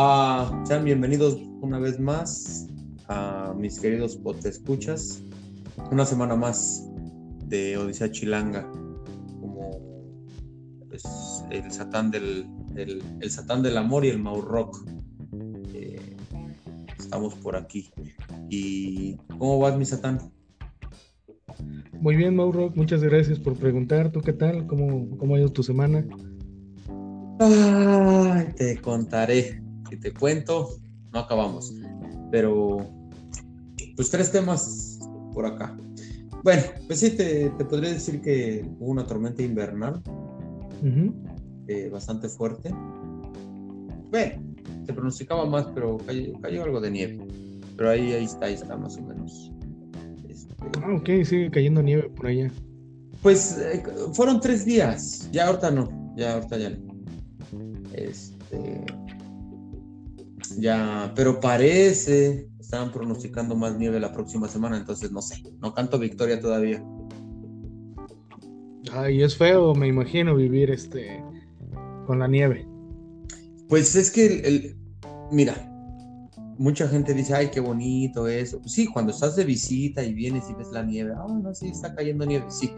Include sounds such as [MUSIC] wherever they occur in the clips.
Ah, sean bienvenidos una vez más a mis queridos escuchas. Una semana más de Odisea Chilanga, como pues, el satán del el, satán del amor y el Mau Rock. Eh, estamos por aquí. ¿Y cómo vas, mi satán? Muy bien, Rock, muchas gracias por preguntar. ¿Tú qué tal? ¿Cómo, cómo ha ido tu semana? Ay, te contaré. Te cuento, no acabamos. Pero, pues tres temas por acá. Bueno, pues sí, te, podría decir que hubo una tormenta invernal eh, bastante fuerte. Bueno, se pronosticaba más, pero cayó, algo de nieve. Pero ahí, ahí está, ahí está más o menos. Este, ah, ok, sigue cayendo nieve por allá. Pues eh, fueron tres días, ya ahorita no, ya ahorita ya no. Este, ya, pero parece, estaban pronosticando más nieve la próxima semana, entonces no sé, no canto victoria todavía. Ay, es feo, me imagino vivir este con la nieve. Pues es que el, mira, mucha gente dice, ay, qué bonito eso. sí, cuando estás de visita y vienes y ves la nieve, ah, no, sí, está cayendo nieve, sí.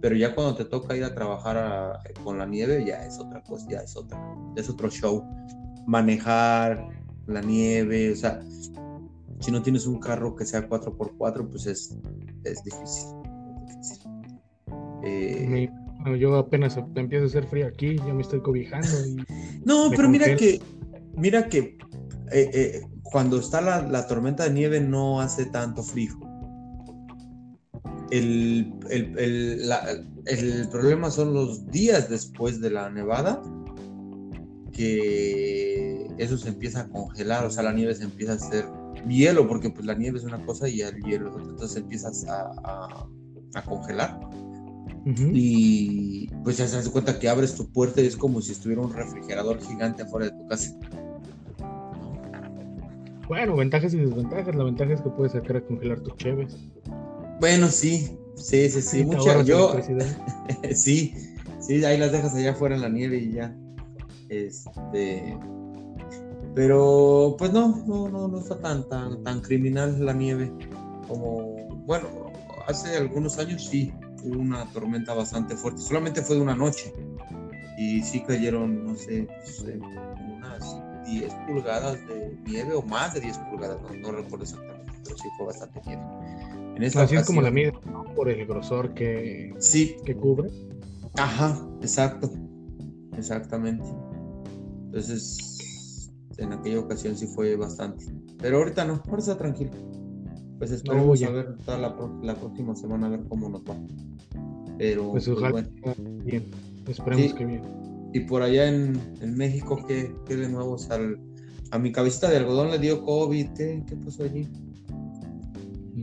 Pero ya cuando te toca ir a trabajar con la nieve, ya es otra cosa, ya es otra, es otro show. Manejar, la nieve, o sea, si no tienes un carro que sea 4x4, pues es, es difícil. Eh, yo apenas empiezo a hacer frío aquí, ya me estoy cobijando. [LAUGHS] no, pero mira que, mira que eh, eh, cuando está la, tormenta de nieve no hace tanto frío. El, el problema son los días después de la nevada que eso se empieza a congelar, o sea, la nieve se empieza a hacer hielo, porque pues la nieve es una cosa y el hielo es otra, entonces empiezas a, a, congelar. Y pues ya se das cuenta que abres tu puerta y es como si estuviera un refrigerador gigante afuera de tu casa. Bueno, ventajas y desventajas. La ventaja es que puedes sacar a congelar tus cheves. Bueno, sí, sí, sí, sí. Mucha, yo, [LAUGHS] sí, sí, ahí las dejas allá afuera en la nieve y ya. Este, pero pues no, no, no, no está tan, tan, tan criminal la nieve como, bueno, hace algunos años sí, hubo una tormenta bastante fuerte, solamente fue de una noche y sí cayeron, no sé, pues, eh, unas 10 pulgadas de nieve o más de 10 pulgadas, no, recuerdo exactamente, pero sí fue bastante nieve. En Así es como la mide, Por el grosor que, sí. que cubre. Ajá, exacto, exactamente. Entonces, en aquella ocasión sí fue bastante. Pero ahorita no, ahora está tranquilo. Pues esperemos a ver toda la, próxima semana a ver cómo nos va. Pero pues, pues ojalá bien. Esperemos que bien. Y por allá en, México, ¿qué, ¿qué, de nuevo? a mi cabecita de algodón le dio COVID. ¿Qué, pasó allí?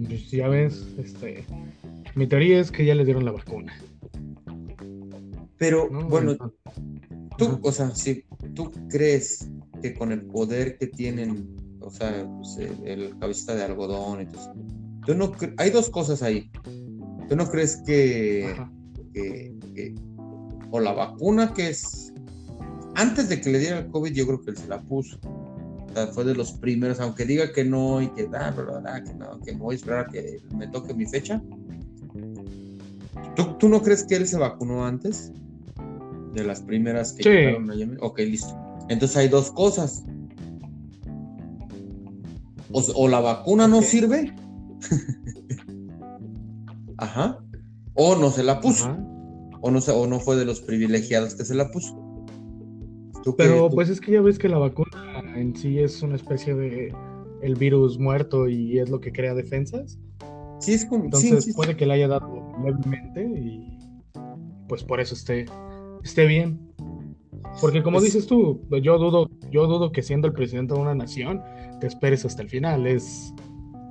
Pues ya ves, este, mi teoría es que ya le dieron la vacuna. Pero bueno, tú, o sea, si tú crees que con el poder que tienen, o sea, pues, el, cabecita de algodón, entonces, tú no hay dos cosas ahí. ¿Tú no crees que, o la vacuna que es antes de que le diera el COVID, yo creo que él se la puso. O sea, fue de los primeros, aunque diga que no y que, da, ah, que no, que voy a esperar a que me toque mi fecha. ¿Tú, ¿Tú no crees que él se vacunó antes? De las primeras que llegaron a Yemen. Ok, listo. Entonces hay dos cosas. O, la vacuna no sirve. [LAUGHS] Ajá. O no se la puso. O no, o no fue de los privilegiados que se la puso. Pero pues es que ya ves que la vacuna en sí es una especie de el virus muerto y es lo que crea defensas. Sí, es como... Entonces puede que le haya dado levemente y pues por eso esté esté bien. Porque como dices tú, yo dudo, yo dudo que siendo el presidente de una nación te esperes hasta el final. Es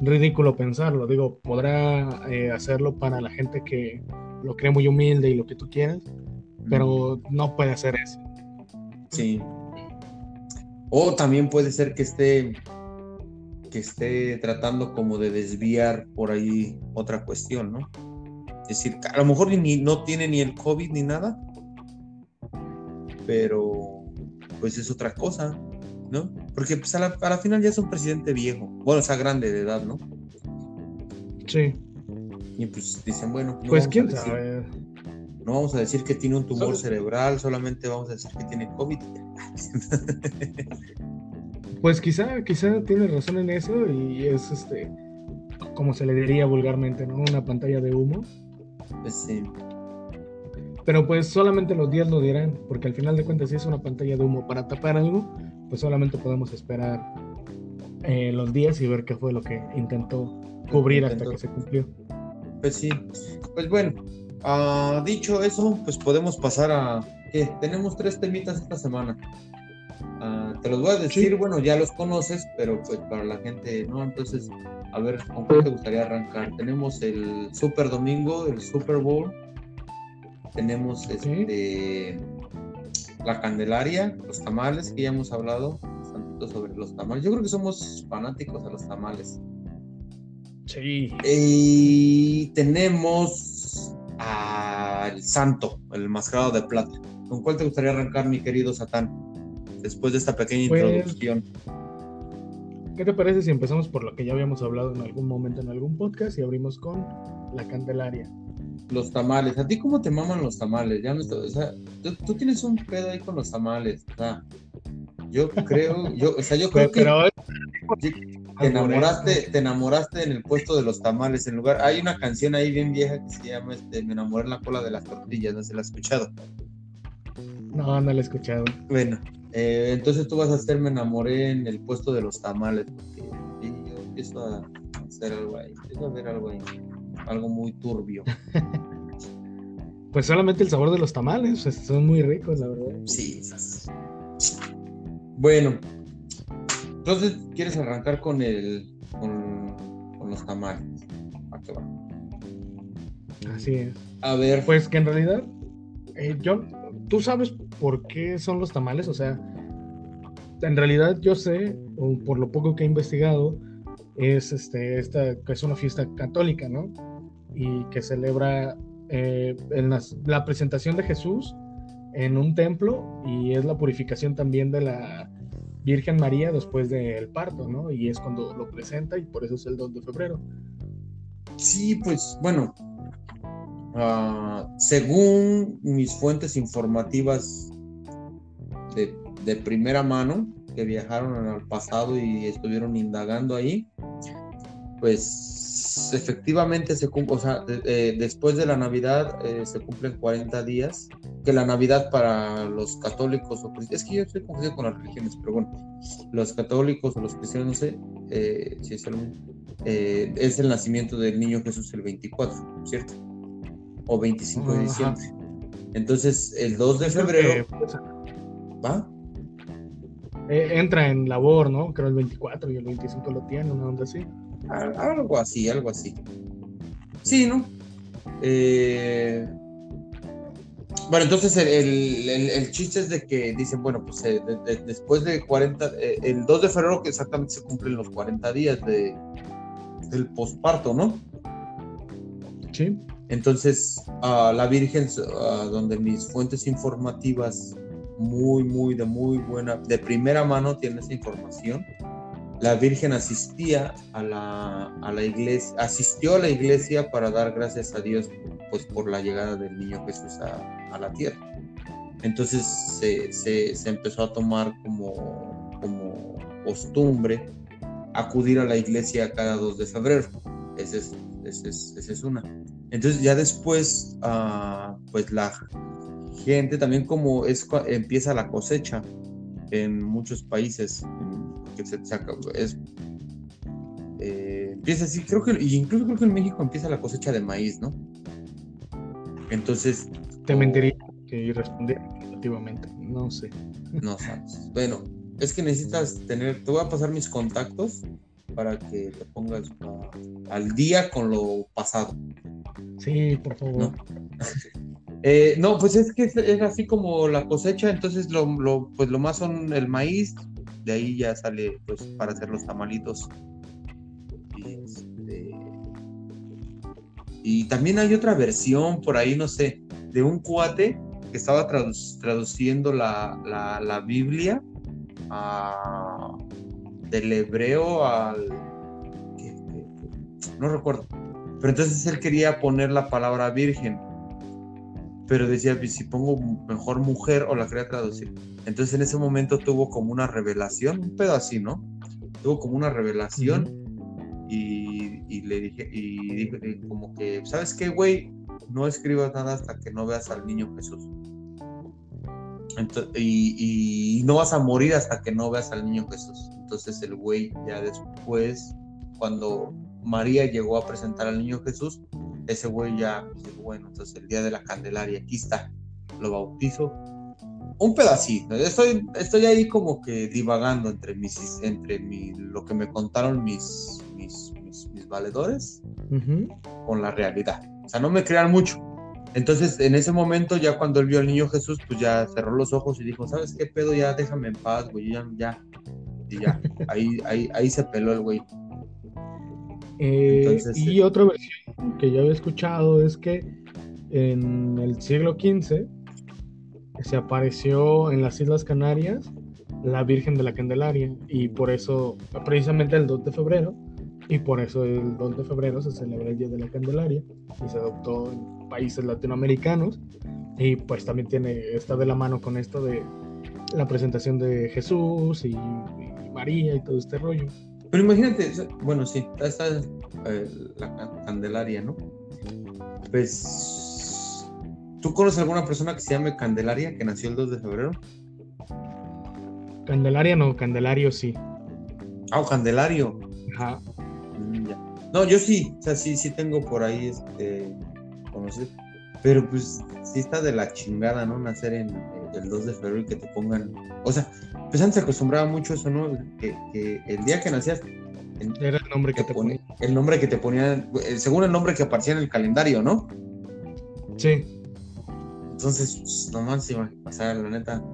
ridículo pensarlo. Digo, podrá eh, hacerlo para la gente que lo cree muy humilde y lo que tú quieras, pero no puede hacer eso. Sí. O también puede ser que esté que esté tratando como de desviar por ahí otra cuestión, ¿no? Es decir, a lo mejor ni, no tiene ni el COVID ni nada, pero pues es otra cosa. ¿no? Porque pues, a, la, final ya es un presidente viejo, bueno, o sea, grande de edad, ¿no? Sí. Y pues dicen, bueno, no pues quién sabe. No vamos a decir que tiene un tumor cerebral, solamente vamos a decir que tiene COVID. [LAUGHS] pues quizá, quizá tiene razón en eso y es este, como se le diría vulgarmente, ¿no? Una pantalla de humo. Pues sí. Pero pues solamente los días lo dirán, porque al final de cuentas si es una pantalla de humo para tapar algo, pues solamente podemos esperar eh, los días y ver qué fue lo que intentó cubrir hasta que se cumplió. Pues sí, pues bueno, uh, dicho eso, pues podemos pasar a... ¿qué? Tenemos tres temitas esta semana. Uh, te los voy a decir, bueno, ya los conoces, pero pues para la gente, ¿no? Entonces, a ver, ¿con qué te gustaría arrancar? Tenemos el Super Domingo, el Super Bowl. Tenemos este la Candelaria, los tamales, que ya hemos hablado bastante sobre los tamales. Yo creo que somos fanáticos a los tamales. Sí. Y tenemos al Santo, el mascarado de plata. ¿Con cuál te gustaría arrancar, mi querido Satán? Después de esta pequeña pues, introducción. ¿Qué te parece si empezamos por lo que ya habíamos hablado en algún momento en algún podcast y abrimos con la Candelaria? Los tamales. ¿A ti cómo te maman los tamales? Ya no, o sea, tú, tienes un pedo ahí con los tamales. O sea, yo creo, yo, o sea, yo creo que te enamoraste, te enamoraste en el puesto de los tamales. En lugar, hay una canción ahí bien vieja que se llama este, Me enamoré en la cola de las tortillas, ¿no se la has escuchado? No, no la he escuchado. Bueno, eh, entonces tú vas a hacer Me enamoré en el puesto de los tamales, porque yo empiezo a hacer algo ahí, empiezo a ver algo ahí, algo muy turbio. [LAUGHS] pues solamente el sabor de los tamales, pues, son muy ricos, la verdad. Sí, bueno, entonces quieres arrancar con el con, los tamales. ¿A qué va? Así es. A ver. Pues que en realidad, eh, John, ¿tú sabes por qué son los tamales? O sea, en realidad yo sé, o por lo poco que he investigado, es este, esta, que es una fiesta católica, ¿no? Y que celebra eh, la presentación de Jesús en un templo y es la purificación también de la Virgen María después del parto, ¿no? Y es cuando lo presenta y por eso es el 2 de febrero. Sí, pues bueno, ah, según mis fuentes informativas de, de, primera mano, que viajaron al pasado y estuvieron indagando ahí, pues efectivamente se cumple, o sea, después de la Navidad eh, se cumplen 40 días, que la Navidad para los católicos o es que yo estoy confundido con las religiones, pero bueno, los católicos o los cristianos, no sé, eh, si es, el, eh, es el nacimiento del niño Jesús el 24, ¿cierto? O 25 de diciembre. Entonces, el 2 de febrero... ¿Va? entra en labor, ¿no? Creo el 24 y el 25 lo tiene, una onda así. Algo así, algo así. Sí, ¿no? Eh, bueno, entonces el, chiste es de que dicen, bueno, pues eh, después de 40, eh, el 2 de febrero que exactamente se cumplen los 40 días de, del posparto, ¿no? Sí. Entonces, la Virgen, donde mis fuentes informativas muy, muy, de muy buena, de primera mano tienen esa información, la Virgen asistía a la, a la, iglesia, asistió a la iglesia para dar gracias a Dios pues, por la llegada del niño Jesús a, a la tierra. Entonces se, se, empezó a tomar como, como costumbre acudir a la iglesia cada 2 de febrero. Esa es, es, es, una. Entonces ya después, uh, pues la gente también como es, empieza la cosecha en muchos países, que se, es eh, empieza así, creo que incluso creo que en México empieza la cosecha de maíz, ¿no? Entonces. Te mentiría que responder negativamente, no sé. No sabes. Bueno, es que necesitas tener, te voy a pasar mis contactos para que te pongas al día con lo pasado. Sí, por favor. ¿No? Eh, no, pues es que es, así como la cosecha, entonces lo, lo, pues lo más son el maíz, de ahí ya sale pues para hacer los tamalitos. Y, este, y también hay otra versión por ahí, no sé, de un cuate que estaba traduciendo la, la, Biblia del hebreo al... No recuerdo. Pero entonces él quería poner la palabra virgen. Pero decía, si pongo mejor mujer o la quería traducir. Entonces en ese momento tuvo como una revelación, un pedo así, ¿no? Tuvo como una revelación y, le dije, y dije como que, ¿sabes qué, güey? No escribas nada hasta que no veas al niño Jesús. y, no vas a morir hasta que no veas al niño Jesús. Entonces el güey ya después, cuando María llegó a presentar al niño Jesús, ese güey ya, bueno, entonces el día de la Candelaria, aquí está, lo bautizo. Un pedacito, estoy, estoy ahí como que divagando entre mis, entre mi, lo que me contaron mis, mis, mis, valedores con la realidad. O sea, no me crean mucho. Entonces, en ese momento, ya cuando él vio al niño Jesús, pues ya cerró los ojos y dijo, ¿sabes qué pedo? Ya déjame en paz, güey, ya, ya. Y ya, ahí, ahí, ahí se peló el güey. Eh, y otra versión que yo había escuchado es que en el siglo XV se apareció en las Islas Canarias la Virgen de la Candelaria y por eso, precisamente el 2 de febrero, y por eso el 2 de febrero se celebra el Día de la Candelaria y se adoptó en países latinoamericanos y pues también tiene, está de la mano con esto de la presentación de Jesús y María y todo este rollo. Pero imagínate, bueno, sí, está eh, la Candelaria, ¿no? Pues, ¿tú conoces alguna persona que se llame Candelaria, que nació el 2 de febrero? Candelaria no, Candelario sí. Ah, oh, Candelario. Ajá. Mm, no, yo sí, o sea, sí, sí tengo por ahí este conocer. Pero pues sí está de la chingada, ¿no? Nacer en el 2 de febrero y que te pongan. O sea, pues antes se acostumbraba mucho eso, ¿no? Que, el día que nacías. Era el nombre que te, ponía. El nombre que te ponían, eh, según el nombre que aparecía en el calendario, ¿no? Sí. Entonces, pues, nomás se iba a pasar, la neta.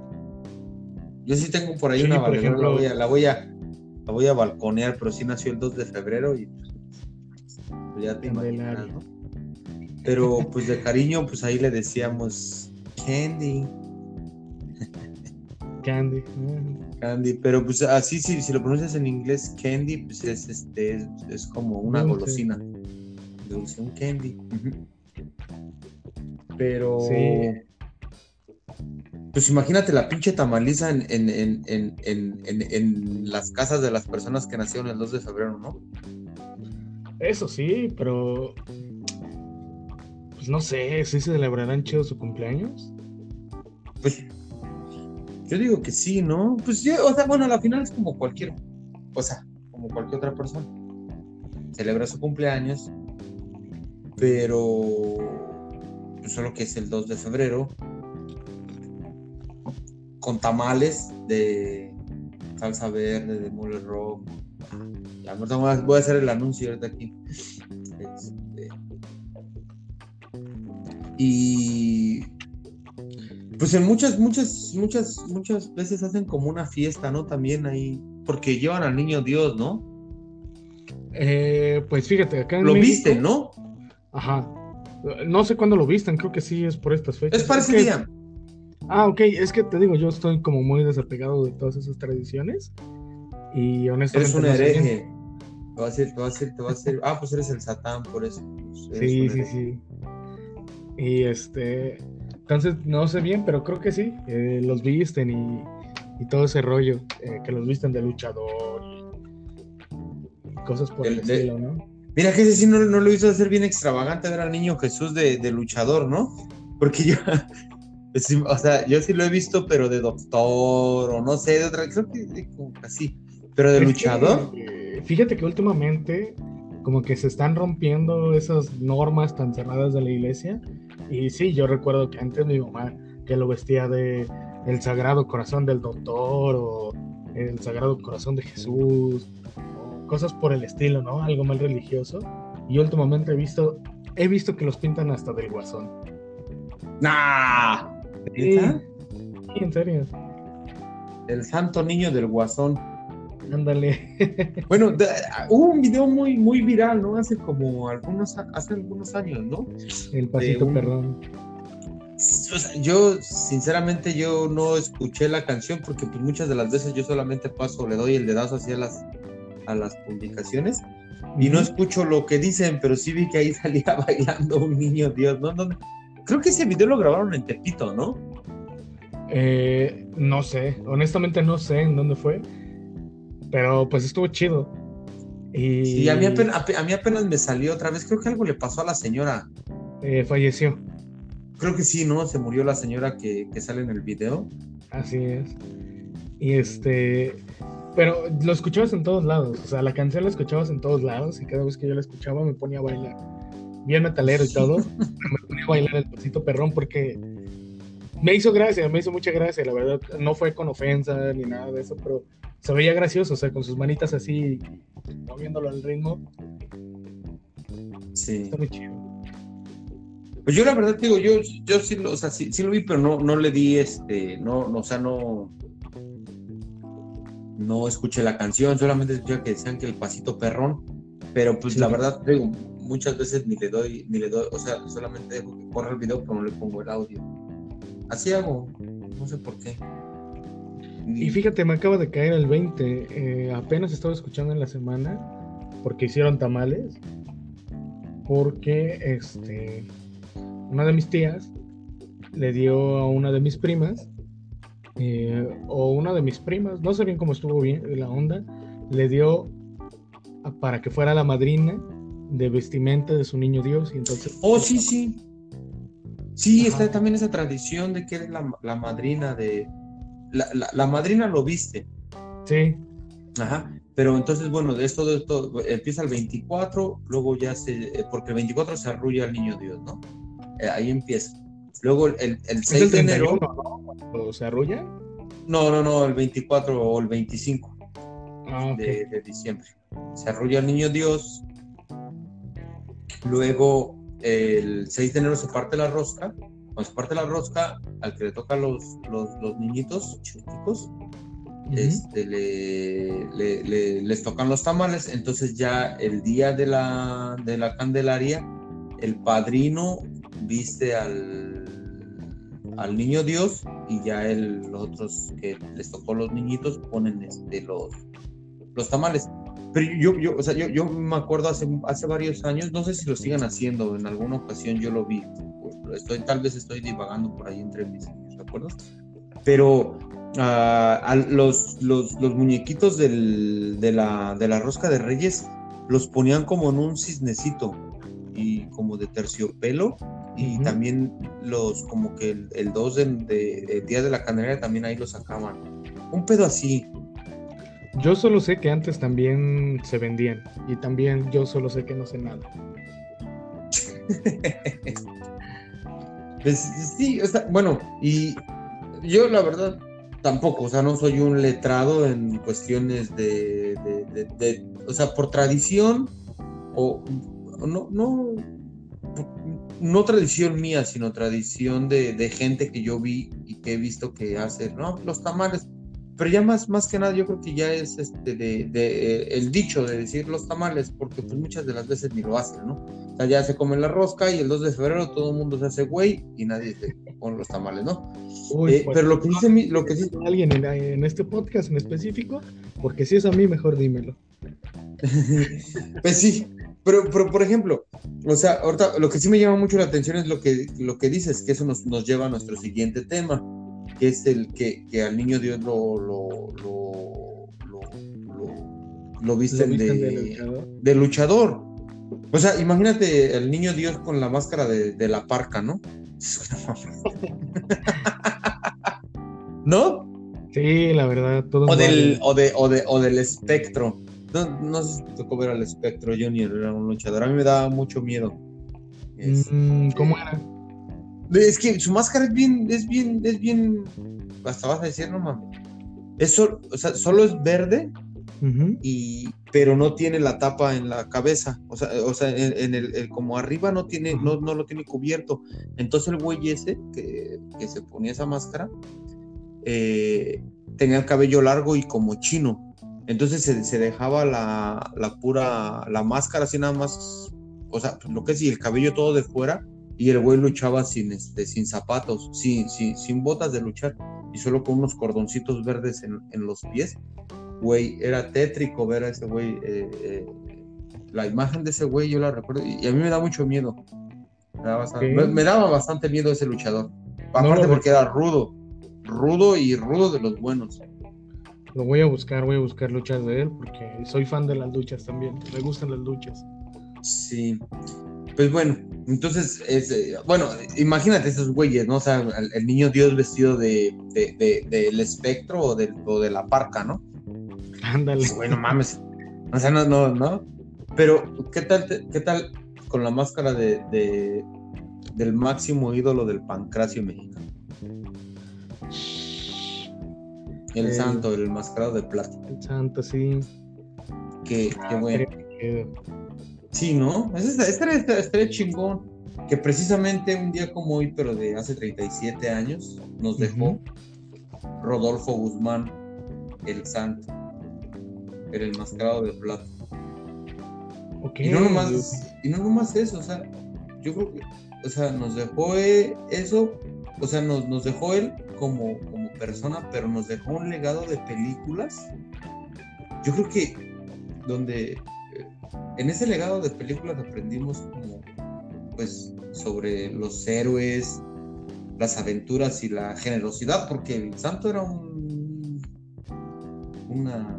Yo sí tengo por ahí una valedora, la, voy a, la, voy a, la voy a balconear, pero sí nació el 2 de febrero y pues, ya te imaginas, ¿no? Pero pues de cariño, pues ahí le decíamos Candy. Candy. Candy, pero pues así si, si lo pronuncias en inglés Candy, pues es este es, como una golosina. un Candy. Pero pues imagínate la pinche tamaliza en, en, en, en, las casas de las personas que nacieron el 2 de febrero, ¿no? Eso sí, pero pues no sé, ¿sí se celebrarán chido su cumpleaños? Pues yo digo que sí, ¿no? Pues yo, o sea, bueno, a la final es como cualquier, o sea, como cualquier otra persona. Celebra su cumpleaños, pero pues solo que es el 2 de febrero, con tamales de salsa verde, de mole rojo. Ya, voy a hacer el anuncio ahorita aquí. Este, y pues en muchas, muchas, muchas, muchas veces hacen como una fiesta, ¿no? También ahí, porque llevan al niño Dios, ¿no? Eh, pues fíjate, acá en Lo viste, ¿no? Ajá. No sé cuándo lo visten, creo que sí es por estas fechas. Es para ese día. Ah, ok, es que te digo, yo estoy como muy desapegado de todas esas tradiciones. Y honestamente. Eres un hereje. Te va a decir, te va a decir, te va a decir. Ah, pues eres el Satán, por eso. Pues, sí, sí, sí. Y este, entonces no sé bien, pero creo que sí, eh, los visten y, todo ese rollo, eh, que los visten de luchador y, cosas por el, estilo, ¿no? Mira que ese sí no, lo hizo hacer bien extravagante ver al niño Jesús de, luchador, ¿no? Porque yo, [LAUGHS] pues o sea, yo sí lo he visto, pero de doctor o no sé, de otra, creo que así, pero de luchador. Eh, fíjate que últimamente como que se están rompiendo esas normas tan cerradas de la iglesia. Y sí, yo recuerdo que antes mi mamá que lo vestía de el Sagrado Corazón del Doctor o el Sagrado Corazón de Jesús, cosas por el estilo, ¿no? Algo más religioso. Y últimamente he visto, he visto que los pintan hasta del guasón. ¡Nah! Sí, en serio. El santo niño del guasón. Ándale. [LAUGHS] bueno, hubo un video muy, muy viral, ¿no? Hace como algunos, hace algunos años, ¿no? El pasito perdón. yo, sinceramente, yo no escuché la canción porque pues, muchas de las veces yo solamente paso, le doy el dedazo hacia las, a las publicaciones y no escucho lo que dicen, pero sí vi que ahí [LAUGHS] salía bailando un niño Dios, ¿no? Creo que ese video lo grabaron en Tepito, ¿no? Eh, no sé, honestamente no sé en dónde fue, pero pues estuvo chido. Y a mí, apenas, a, mí apenas me salió otra vez, creo que algo le pasó a la señora. Eh, falleció. Creo que sí, ¿no? Se murió la señora que, que sale en el video. Así es. Y este, pero lo escuchabas en todos lados, o sea, la canción la escuchabas en todos lados y cada vez que yo la escuchaba me ponía a bailar. Bien metalero y todo, [LAUGHS] me ponía a bailar el pasito perrón porque me hizo gracia, me hizo mucha gracia, la verdad. No fue con ofensa ni nada de eso, pero se veía gracioso, o sea, con sus manitas así, moviéndolo al ritmo. Sí. Está muy chido. Pues yo la verdad digo, yo, yo sí, lo, o sea, sí, lo vi, pero no, no le di este, no, no, o sea, no, no escuché la canción, solamente escuché que decían que el pasito perrón, pero pues la verdad, digo, muchas veces ni le doy, ni le doy, o sea, solamente dejo que corra el video, pero no le pongo el audio. Así hago, no sé por qué. Y fíjate, me acaba de caer el 20, eh, apenas estaba escuchando en la semana, porque hicieron tamales, porque este, una de mis tías le dio a una de mis primas eh, o una de mis primas, no sé bien cómo estuvo bien la onda, le dio para que fuera la madrina de vestimenta de su niño Dios. Y entonces, oh, sí, sí. Sí, está también esa tradición de que es la, madrina de... La, madrina lo viste. Sí. Ajá. Pero entonces, bueno, de esto, de esto empieza el 24, luego ya se... Eh, porque el 24 se arrulla al niño Dios, ¿no? Eh, ahí empieza. Luego el, el 6 de enero. ¿no? ¿Se arrulla? No, no, no, el 24 o el 25 ah, de, diciembre. Se arrulla el niño Dios. Luego el 6 de enero se parte la rosca. Cuando se parte la rosca, al que le toca los, los, los niñitos chiquitos, este, le, les tocan los tamales. Entonces ya el día de la, de la Candelaria, el padrino viste al, al niño Dios y ya el, los otros que les tocó los niñitos ponen este, los, los tamales. Pero yo, yo, o sea, yo, yo me acuerdo hace, hace varios años, no sé si lo sigan haciendo, en alguna ocasión yo lo vi, estoy, tal vez estoy divagando por ahí entre mis recuerdos, pero uh, los, los, los, muñequitos del, de, la, de la rosca de reyes los ponían como en un cisnecito y como de terciopelo y también los como que el, 2 de, Día de la Candelaria también ahí lo sacaban. Un pedo así. Yo solo sé que antes también se vendían y también yo solo sé que no sé nada. [LAUGHS] pues sí, bueno, y yo la verdad tampoco, o sea, no soy un letrado en cuestiones de, de o sea, por tradición o no, no, no tradición mía, sino tradición de, gente que yo vi y que he visto que hace, ¿no? Los tamales. Pero ya más, más que nada yo creo que ya es este de, eh, el dicho de decir los tamales, porque pues muchas de las veces ni lo hacen, ¿no? O sea, ya se come la rosca y el 2 de febrero todo el mundo se hace güey y nadie se pone los tamales, ¿no? Eh, pero lo que dice mi, lo que dice... alguien en, en, este podcast en específico, porque si es a mí, mejor dímelo. [LAUGHS] pues sí, pero, pero, por ejemplo, o sea, ahorita lo que sí me llama mucho la atención es lo que, lo que dices, que eso nos, nos lleva a nuestro siguiente tema, que es el que, que al niño Dios lo, lo, lo, lo, visten, de, luchador? O sea, imagínate el niño Dios con la máscara de, de la parca, ¿no? [LAUGHS] ¿No? Sí, la verdad, todo. O del, o, de, o, de, o del espectro. No, no sé si te tocó ver al espectro Junior, era un luchador. A mí me daba mucho miedo. Mm, ¿Cómo era? Es que su máscara es bien, es bien, es bien. Hasta vas a decir, no mames. Eso, o sea, solo es verde, y, pero no tiene la tapa en la cabeza. O sea, o sea en, el, como arriba no tiene, no, no lo tiene cubierto. Entonces el güey ese que, que se ponía esa máscara eh, tenía el cabello largo y como chino. Entonces se, dejaba la, pura, la máscara así nada más, o sea, lo que es y el cabello todo de fuera y el güey luchaba sin, este, sin zapatos, sin, sin, sin botas de luchar y solo con unos cordoncitos verdes en, en los pies. Güey, era tétrico ver a ese güey. Eh, eh, la imagen de ese güey yo la recuerdo y, a mí me da mucho miedo. Me daba, bastante, miedo ese luchador. Aparte porque era rudo, rudo y rudo de los buenos. Lo voy a buscar, voy a buscar luchas de él porque soy fan de las luchas también. Me gustan las luchas. Sí. Pues bueno, entonces, eh, bueno, imagínate esos güeyes, ¿no? O sea, el, niño Dios vestido de, del espectro o de, de la parca, ¿no? Ándale. Bueno, mames. O sea, no, no, no. Pero, ¿qué tal, qué tal con la máscara de, del máximo ídolo del pancracio mexicano? El, santo, el mascarado de plata. El santo, sí. Qué, qué bueno. Sí, ¿no? Este estaría chingón. Que precisamente un día como hoy, pero de hace 37 años, nos dejó Rodolfo Guzmán, el santo. El mascarado de plata. Y, no nomás, y no nomás eso, o sea, yo creo que, o sea, nos dejó eh, eso, o sea, nos, nos dejó él como, como persona, pero nos dejó un legado de películas. Yo creo que donde en ese legado de películas aprendimos como, pues, sobre los héroes, las aventuras y la generosidad, porque el santo era un, una,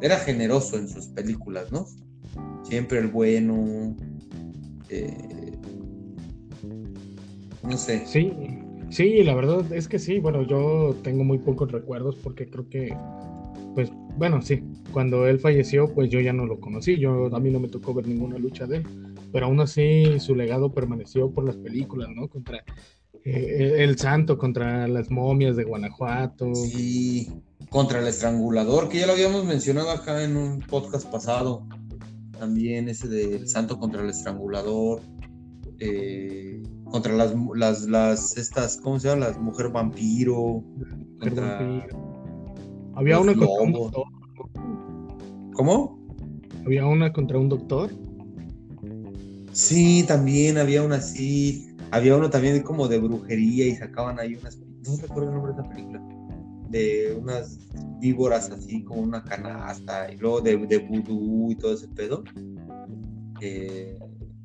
era generoso en sus películas, ¿no? Siempre el bueno, eh, no sé. Sí, sí, la verdad es que sí, bueno, yo tengo muy pocos recuerdos porque creo que bueno, sí, cuando él falleció, pues yo ya no lo conocí, yo a mí no me tocó ver ninguna lucha de él, pero aún así su legado permaneció por las películas, ¿no? Contra eh, el santo, contra las momias de Guanajuato. Sí, contra el estrangulador, que ya lo habíamos mencionado acá en un podcast pasado, también ese del santo contra el estrangulador. Eh, contra las, las, las, estas, ¿cómo se llama? Las mujer vampiro. vampiro había una contra un doctor. ¿Cómo? Había una contra un doctor. Sí, también había una así. Había uno también como de brujería y sacaban ahí unas. No recuerdo el nombre de esa película. De unas víboras así como una canasta y luego de, de vudú y todo ese pedo. Eh,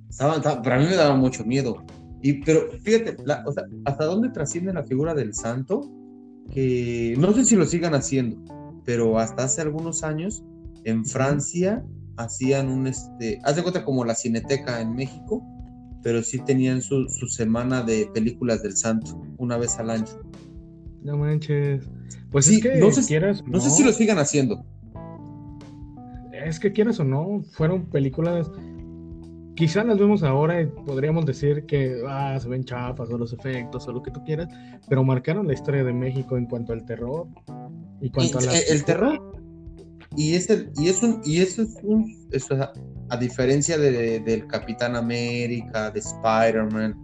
estaban, para mí me daba mucho miedo. Y, pero fíjate, o sea, ¿hasta dónde trasciende la figura del santo? Que no sé si lo sigan haciendo, pero hasta hace algunos años en Francia hacían un, este, haz de cuenta como la Cineteca en México, pero sí tenían su, semana de películas del santo, una vez al año. No manches. Pues sí, es que no sé, quieras, no sé si lo sigan haciendo. Es que quieras o no, fueron películas quizá las vemos ahora y podríamos decir que ah, se ven chafas o los efectos o lo que tú quieras, pero marcaron la historia de México en cuanto al terror y cuanto a el terror y es y es un y eso es un eso, a, diferencia de, del Capitán América, de Spider-Man,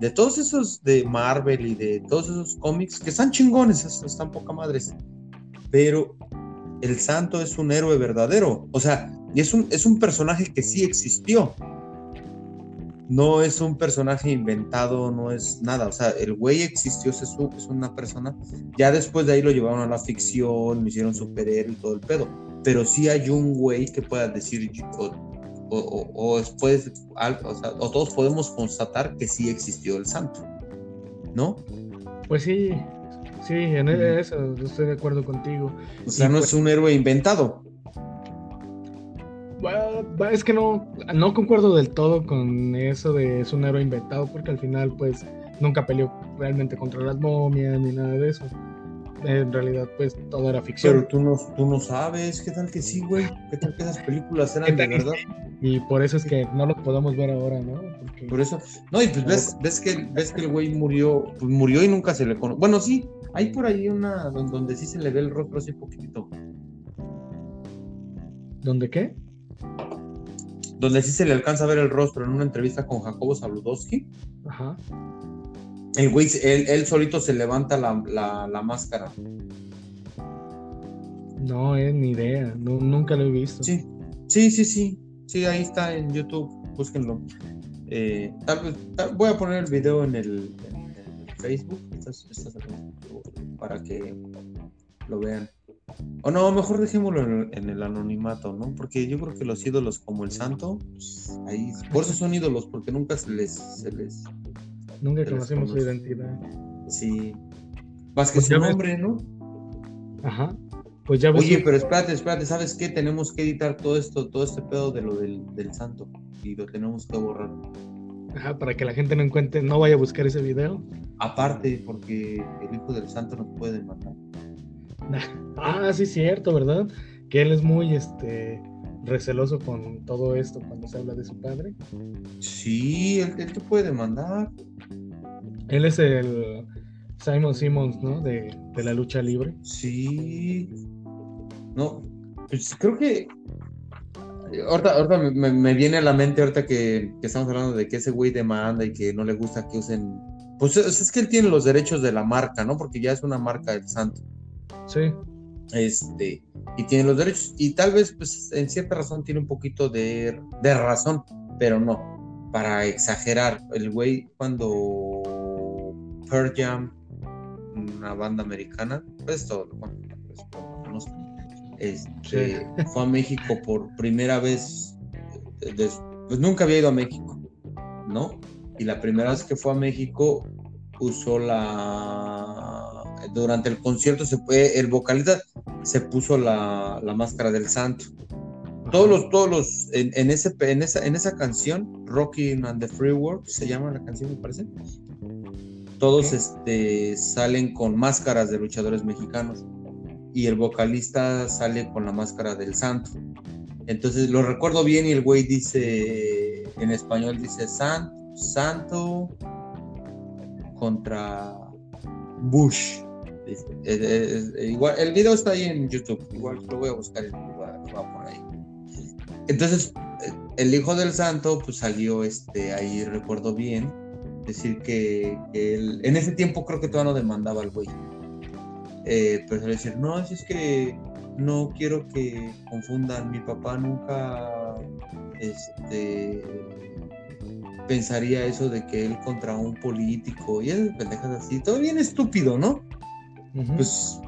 de todos esos de Marvel y de todos esos cómics que están chingones, están poca madres, pero el santo es un héroe verdadero, o sea, y es un, es un personaje que sí existió no es un personaje inventado, no es nada. O sea, el güey existió, es, es una persona. Ya después de ahí lo llevaron a la ficción, lo hicieron superhéroe y todo el pedo. Pero sí hay un güey que pueda decir, o, o, después, o, todos podemos constatar que sí existió el santo. ¿No? Pues sí, sí, en eso estoy de acuerdo contigo. O sea, no es un héroe inventado es que no, no concuerdo del todo con eso de es un héroe inventado, porque al final, pues, nunca peleó realmente contra las momias ni nada de eso. En realidad, pues, todo era ficción. Pero tú no, tú no sabes, ¿qué tal que sí, güey? ¿Qué tal que esas películas eran de verdad? Y por eso es que no lo podemos ver ahora, ¿no? Por eso, no, y pues ves, ves, que, ves que el güey murió, pues murió y nunca se le conoce. Bueno, sí, hay por ahí una donde sí se le ve el rostro así poquitito. ¿Dónde qué? Donde sí se le alcanza a ver el rostro en una entrevista con Jacobo Zabludowski. Ajá. El güey, él, solito se levanta la, máscara. No, es ni idea, nunca lo he visto. Sí, sí, sí, sí. Sí, ahí está en YouTube, búsquenlo. Eh, tal vez, voy a poner el video en el, Facebook para que lo vean. O no, mejor dejémoslo en, el anonimato, ¿no? Porque yo creo que los ídolos como el santo, pues, ahí, por eso son ídolos, porque nunca se les... Se les nunca conocemos su identidad. Sí. Más que pues su nombre, ¿no? Ajá. Pues ya Oye, pero espérate, espérate, ¿sabes qué? Tenemos que editar todo esto, todo este pedo de lo del, del santo. Y lo tenemos que borrar. Ajá, para que la gente no encuentre, no vaya a buscar ese video. Aparte, porque el hijo del santo nos puede matar. [LAUGHS] Ah, sí, cierto, ¿verdad? Que él es muy este receloso con todo esto cuando se habla de su padre. Sí, él, te puede demandar. Él es el Simon Simmons, ¿no? De, la lucha libre. Sí. No, pues creo que. Ahorita, me, viene a la mente, ahorita que, que, estamos hablando de que ese güey demanda y que no le gusta que usen. Pues es que él tiene los derechos de la marca, ¿no? Porque ya es una marca del santo. Sí. Este, y tiene los derechos. Y tal vez, pues, en cierta razón tiene un poquito de, de razón, pero no. Para exagerar, el güey cuando Pearl Jam, una banda americana, pues todo, bueno, pues, este, fue a México por primera vez, pues nunca había ido a México, ¿no? Y la primera vez que fue a México usó la durante el concierto se el vocalista se puso la, máscara del santo. Todos los, todos los, en, ese, en, esa, en esa canción, Rocking and the Free World, se llama la canción, me parece. Todos este, salen con máscaras de luchadores mexicanos y el vocalista sale con la máscara del santo. Entonces lo recuerdo bien y el güey dice, en español dice, santo contra Bush igual, el video está ahí en YouTube, igual lo voy a buscar y lo voy a, poner ahí. Entonces, eh, el hijo del santo, pues salió este, ahí, recuerdo bien, decir que, él, en ese tiempo creo que todavía no demandaba al güey. Eh, pero salió decir, no, es que no quiero que confundan, mi papá nunca este, pensaría eso de que él contra un político y es pendejas así, todo bien estúpido, ¿no? Pues,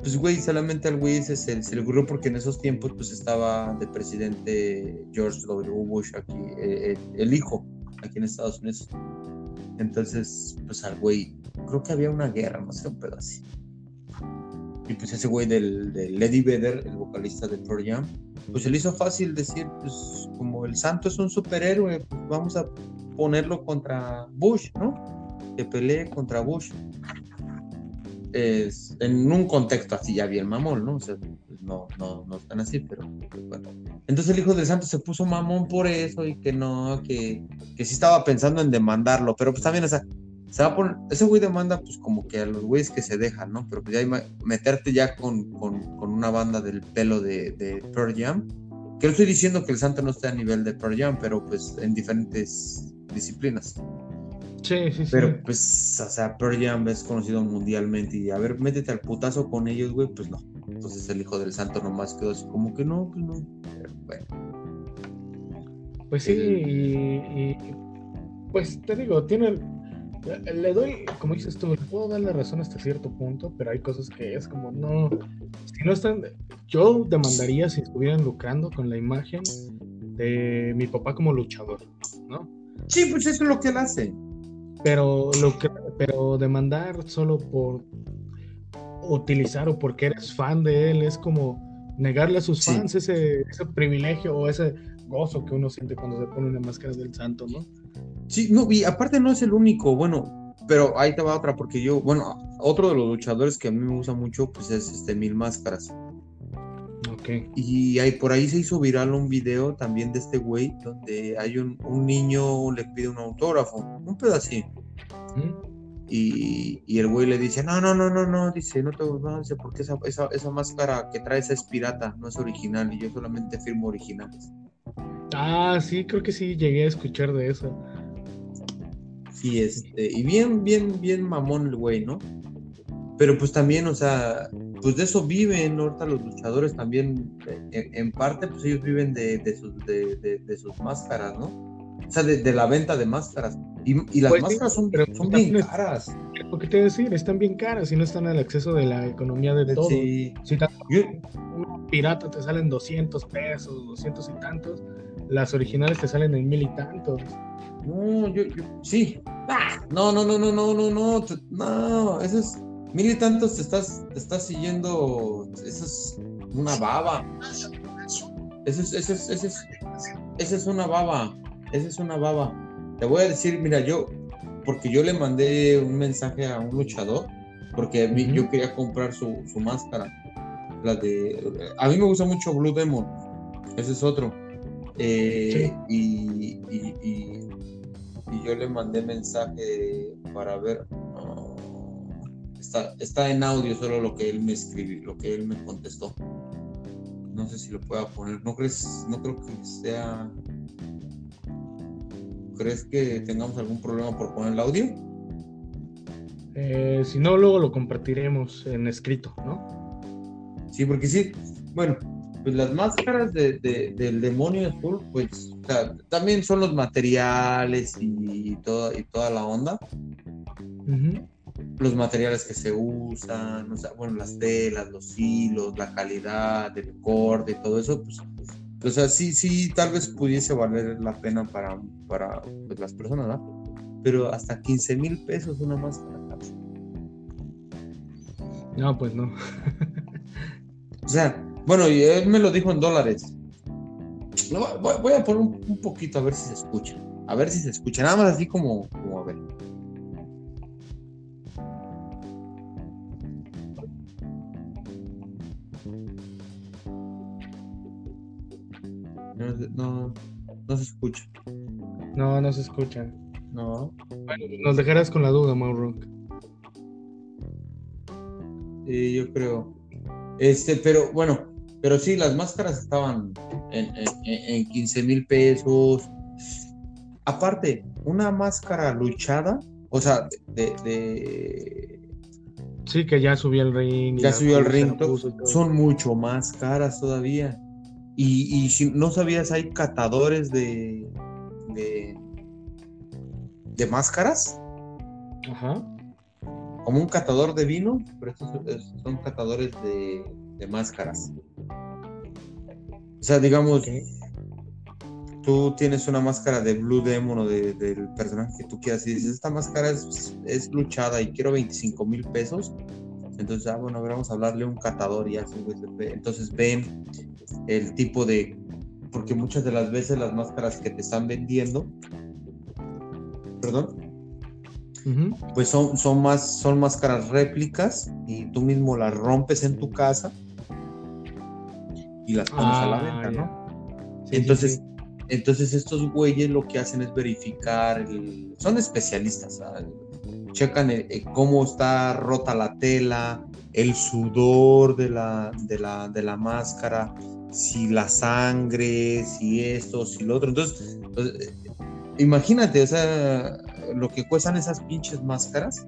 pues, güey, solamente al güey se, se, le ocurrió porque en esos tiempos, pues estaba de presidente George W. Bush aquí, eh, eh, el hijo, aquí en Estados Unidos. Entonces, pues al güey, creo que había una guerra, no sé, un pedo así. Y pues ese güey del, del Eddie Vedder, el vocalista de Pearl Jam, pues se le hizo fácil decir, pues como el santo es un superhéroe, pues vamos a ponerlo contra Bush, ¿no? Que pelee contra Bush en un contexto así ya bien mamón, ¿no? O sea, pues, no, no, no están así, pero bueno. Entonces el hijo de santo se puso mamón por eso y que no, que, que sí estaba pensando en demandarlo, pero pues también, o sea, se va a poner, ese güey demanda pues como que a los güeyes que se dejan, ¿no? Pero pues ya meterte ya con, con, con una banda del pelo de, de Pearl Jam, que no estoy diciendo que el santo no esté a nivel de Pearl Jam, pero pues en diferentes disciplinas. Sí, sí, Pero pues, o sea, Pearl Jam es conocido mundialmente y a ver, métete al putazo con ellos, güey, pues no. Entonces el hijo del santo nomás quedó así como que no, pues no. Pero bueno. Pues sí, y, pues te digo, tiene. Le doy, como dices tú, le puedo darle razón hasta cierto punto, pero hay cosas que es como no. Si no están. Yo demandaría si estuvieran lucrando con la imagen de mi papá como luchador, ¿no? Sí, pues eso es lo que él hace. Pero lo que, pero demandar solo por utilizar o porque eres fan de él es como negarle a sus fans ese, ese privilegio o ese gozo que uno siente cuando se pone una máscara del santo, ¿no? Sí, no, y aparte no es el único, bueno, pero ahí te va otra, porque yo, bueno, otro de los luchadores que a mí me gusta mucho, pues es este Mil Máscaras. Y ahí, por ahí se hizo viral un video también de este güey, donde hay un, un niño le pide un autógrafo, un pedacito. Y, y, el güey le dice, no, no, no, no, no, dice, no te no, dice, porque esa, esa, esa, máscara que traes es pirata, no es original, y yo solamente firmo originales. Ah, sí, creo que sí, llegué a escuchar de eso. Sí, este, y bien, bien, bien mamón el güey, ¿no? Pero pues también, o sea, pues de eso viven ahorita los luchadores también, en, parte pues ellos viven de, sus, de, sus máscaras, ¿no? O sea, de, la venta de máscaras. Y, las pues máscaras son, bien caras. Lo que te decir, están bien caras y no están al acceso de la economía de todos. Sí. Si pirata te salen 200 pesos, 200 y tantos las originales te salen en mil y tantos. No, yo, yo sí. Ah, no, no, no, no, no, no, no, no, eso mil y tantos te estás, te estás siguiendo, eso es una baba. Eso es, eso es, eso es, eso es, eso es una baba, eso es una baba. Te voy a decir, mira, yo, porque yo le mandé un mensaje a un luchador, porque yo quería comprar su, su máscara. La de, a mí me gusta mucho Blue Demon, ese es otro. Eh, y, y, yo le mandé mensaje para ver. está, está en audio solo lo que él me escribió, lo que él me contestó. No sé si lo pueda poner. ¿No crees? No creo que sea. ¿Crees que tengamos algún problema por poner el audio? Eh, si no, luego lo compartiremos en escrito, ¿no? Sí, porque sí. Bueno, pues las máscaras de, del demonio azul, pues también son los materiales y, toda, y toda la onda. Los materiales que se usan, bueno, las telas, los hilos, la calidad, el corte, todo eso, pues, o sea, sí, sí, tal vez pudiese valer la pena para, para pues, las personas, ¿no? Pero hasta 15 mil pesos una máscara. No, pues no. o sea, bueno, y él me lo dijo en dólares. Voy, a poner un, poquito a ver si se escucha. A ver si se escucha. Nada más así como, como a ver. No, no, se escucha. No, no se escucha. No. Bueno, nos dejarás con la duda, Mauro. Sí, yo creo. Este, pero bueno, pero sí, las máscaras estaban en, en, 15 mil pesos. Aparte, una máscara luchada, o sea, de, Sí, que ya subió el ring. Ya subió el ring, son mucho más caras todavía. Y, y, si no sabías, hay catadores de, de, de máscaras. Ajá. Como un catador de vino, pero estos son catadores de, de máscaras. O sea, digamos, tú tienes una máscara de Blue Demon o de, del personaje que tú quieras y dices, esta máscara es, es luchada y quiero 25 mil pesos. Entonces, ah, bueno, vamos a hablarle a un catador y así, entonces ven el tipo de, porque muchas de las veces las máscaras que te están vendiendo, perdón, pues son, son, más, son máscaras réplicas y tú mismo las rompes en tu casa y las pones a la ah, venta, ¿no? entonces, entonces estos güeyes lo que hacen es verificar, son especialistas, checan cómo está rota la tela, el sudor de la, de la, de la máscara, si la sangre, si esto, si lo otro. Entonces, pues, imagínate, o sea, lo que cuestan esas pinches máscaras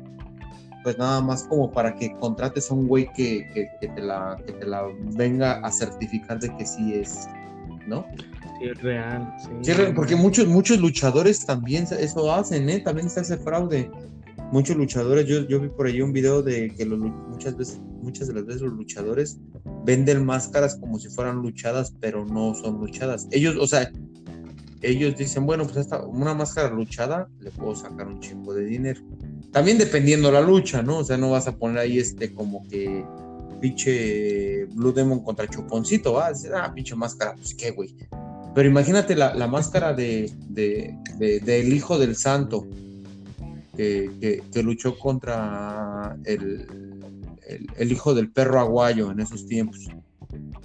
pues nada más como para que contrates a un güey que, te la, te la venga a certificar de que sí es, ¿no? Sí, es real. Sí, porque muchos, muchos luchadores también eso hacen, ¿eh? También se hace fraude. Muchos luchadores, yo, yo vi por ahí un video de que muchas veces, muchas de las veces los luchadores venden máscaras como si fueran luchadas, pero no son luchadas. Ellos, o sea, ellos dicen, bueno, pues esta, una máscara luchada le puedo sacar un chingo de dinero también dependiendo la lucha, ¿no? O sea, no vas a poner ahí este como que pinche Blue Demon contra Chuponcito, va a ah, pinche máscara, pues qué, güey. Pero imagínate la, máscara de, del hijo del santo que, luchó contra el, el, hijo del perro aguayo en esos tiempos.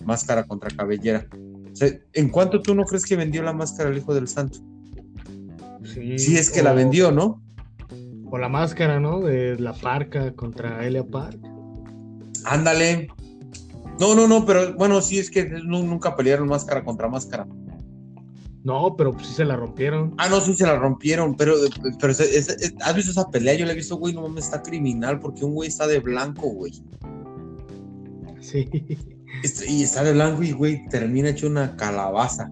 Máscara contra cabellera. O sea, ¿En cuánto tú no crees que vendió la máscara el hijo del santo? Sí, sí es que la vendió, ¿no? O la máscara, ¿no? De la parca contra Elia Park. Ándale. No, no, no, pero bueno, sí es que nunca pelearon máscara contra máscara. No, pero pues sí se la rompieron. Ah, no, sí se la rompieron, pero, pero ¿has visto esa pelea? Yo la he visto, güey, no mames, está criminal porque un güey está de blanco, güey. Sí. y está de blanco y, güey, termina hecho una calabaza.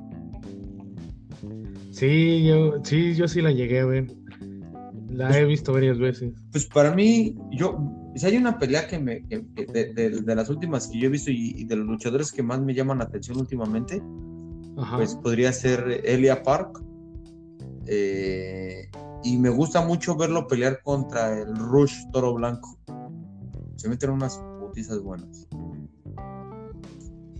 Sí, yo sí, yo sí la llegué a ver. La pues he visto varias veces. Pues para mí, yo, si hay una pelea que me, de, las últimas que yo he visto y, de los luchadores que más me llaman la atención últimamente, pues podría ser Elia Park. Eh, y me gusta mucho verlo pelear contra el Rush Toro Blanco. Se meten unas putizas buenas.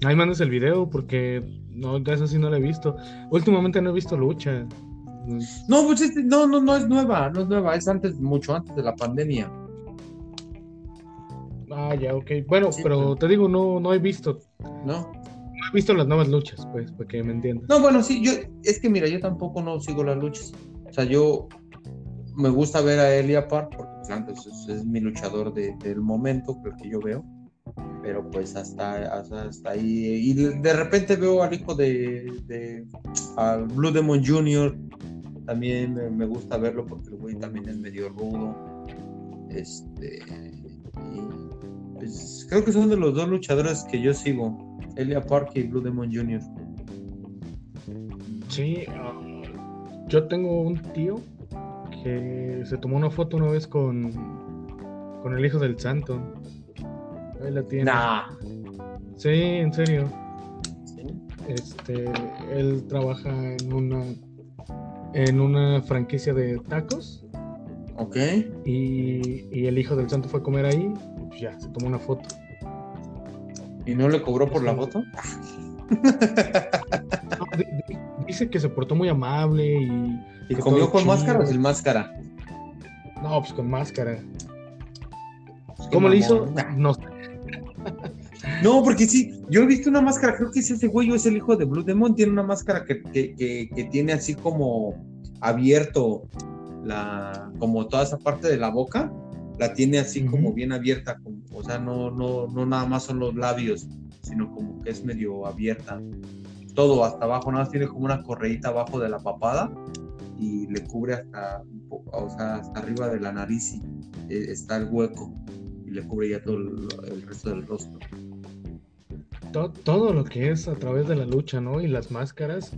Ahí mandas el video porque no, eso sí no lo he visto. Últimamente no he visto lucha. No, pues este, no, no, no es nueva, no es nueva, es antes, mucho antes de la pandemia. Ah, ya, ok. Bueno, pero te digo, no, no he visto. No. Visto las nuevas luchas, pues, para que me entiendas. No, bueno, sí, yo, es que mira, yo tampoco no sigo las luchas. O sea, yo me gusta ver a Elia Park porque pues, antes es, mi luchador del momento, creo que yo veo pero pues hasta, hasta, ahí. Y de repente veo al hijo de, al Blue Demon Jr. También me, gusta verlo porque el güey también es medio rudo. Este. Y pues creo que son de los dos luchadores que yo sigo: Elia Park y Blue Demon Jr. Sí, um, yo tengo un tío que se tomó una foto una vez con, con el hijo del santo. Ahí la tiene. Sí, en serio. Este, él trabaja en una en una franquicia de tacos. Ok. Y, el hijo del santo fue a comer ahí, pues ya, se tomó una foto. ¿Y no le cobró por la foto? dice que se portó muy amable y. ¿Y comió con máscara o sin máscara? No, pues con máscara. ¿Cómo le hizo? [LAUGHS] No sé. No, porque sí, yo he visto una máscara, creo que es ese güey o es el hijo de Blue Demon, tiene una máscara que, tiene así como abierto la, como toda esa parte de la boca, la tiene así como bien abierta, o sea, no, no, no nada más son los labios, sino como que es medio abierta. Todo hasta abajo, nada más tiene como una correíta abajo de la papada y le cubre hasta, o sea, hasta arriba de la nariz y eh, está el hueco y le cubre ya todo el resto del rostro todo lo que es a través de la lucha, ¿no? Y las máscaras.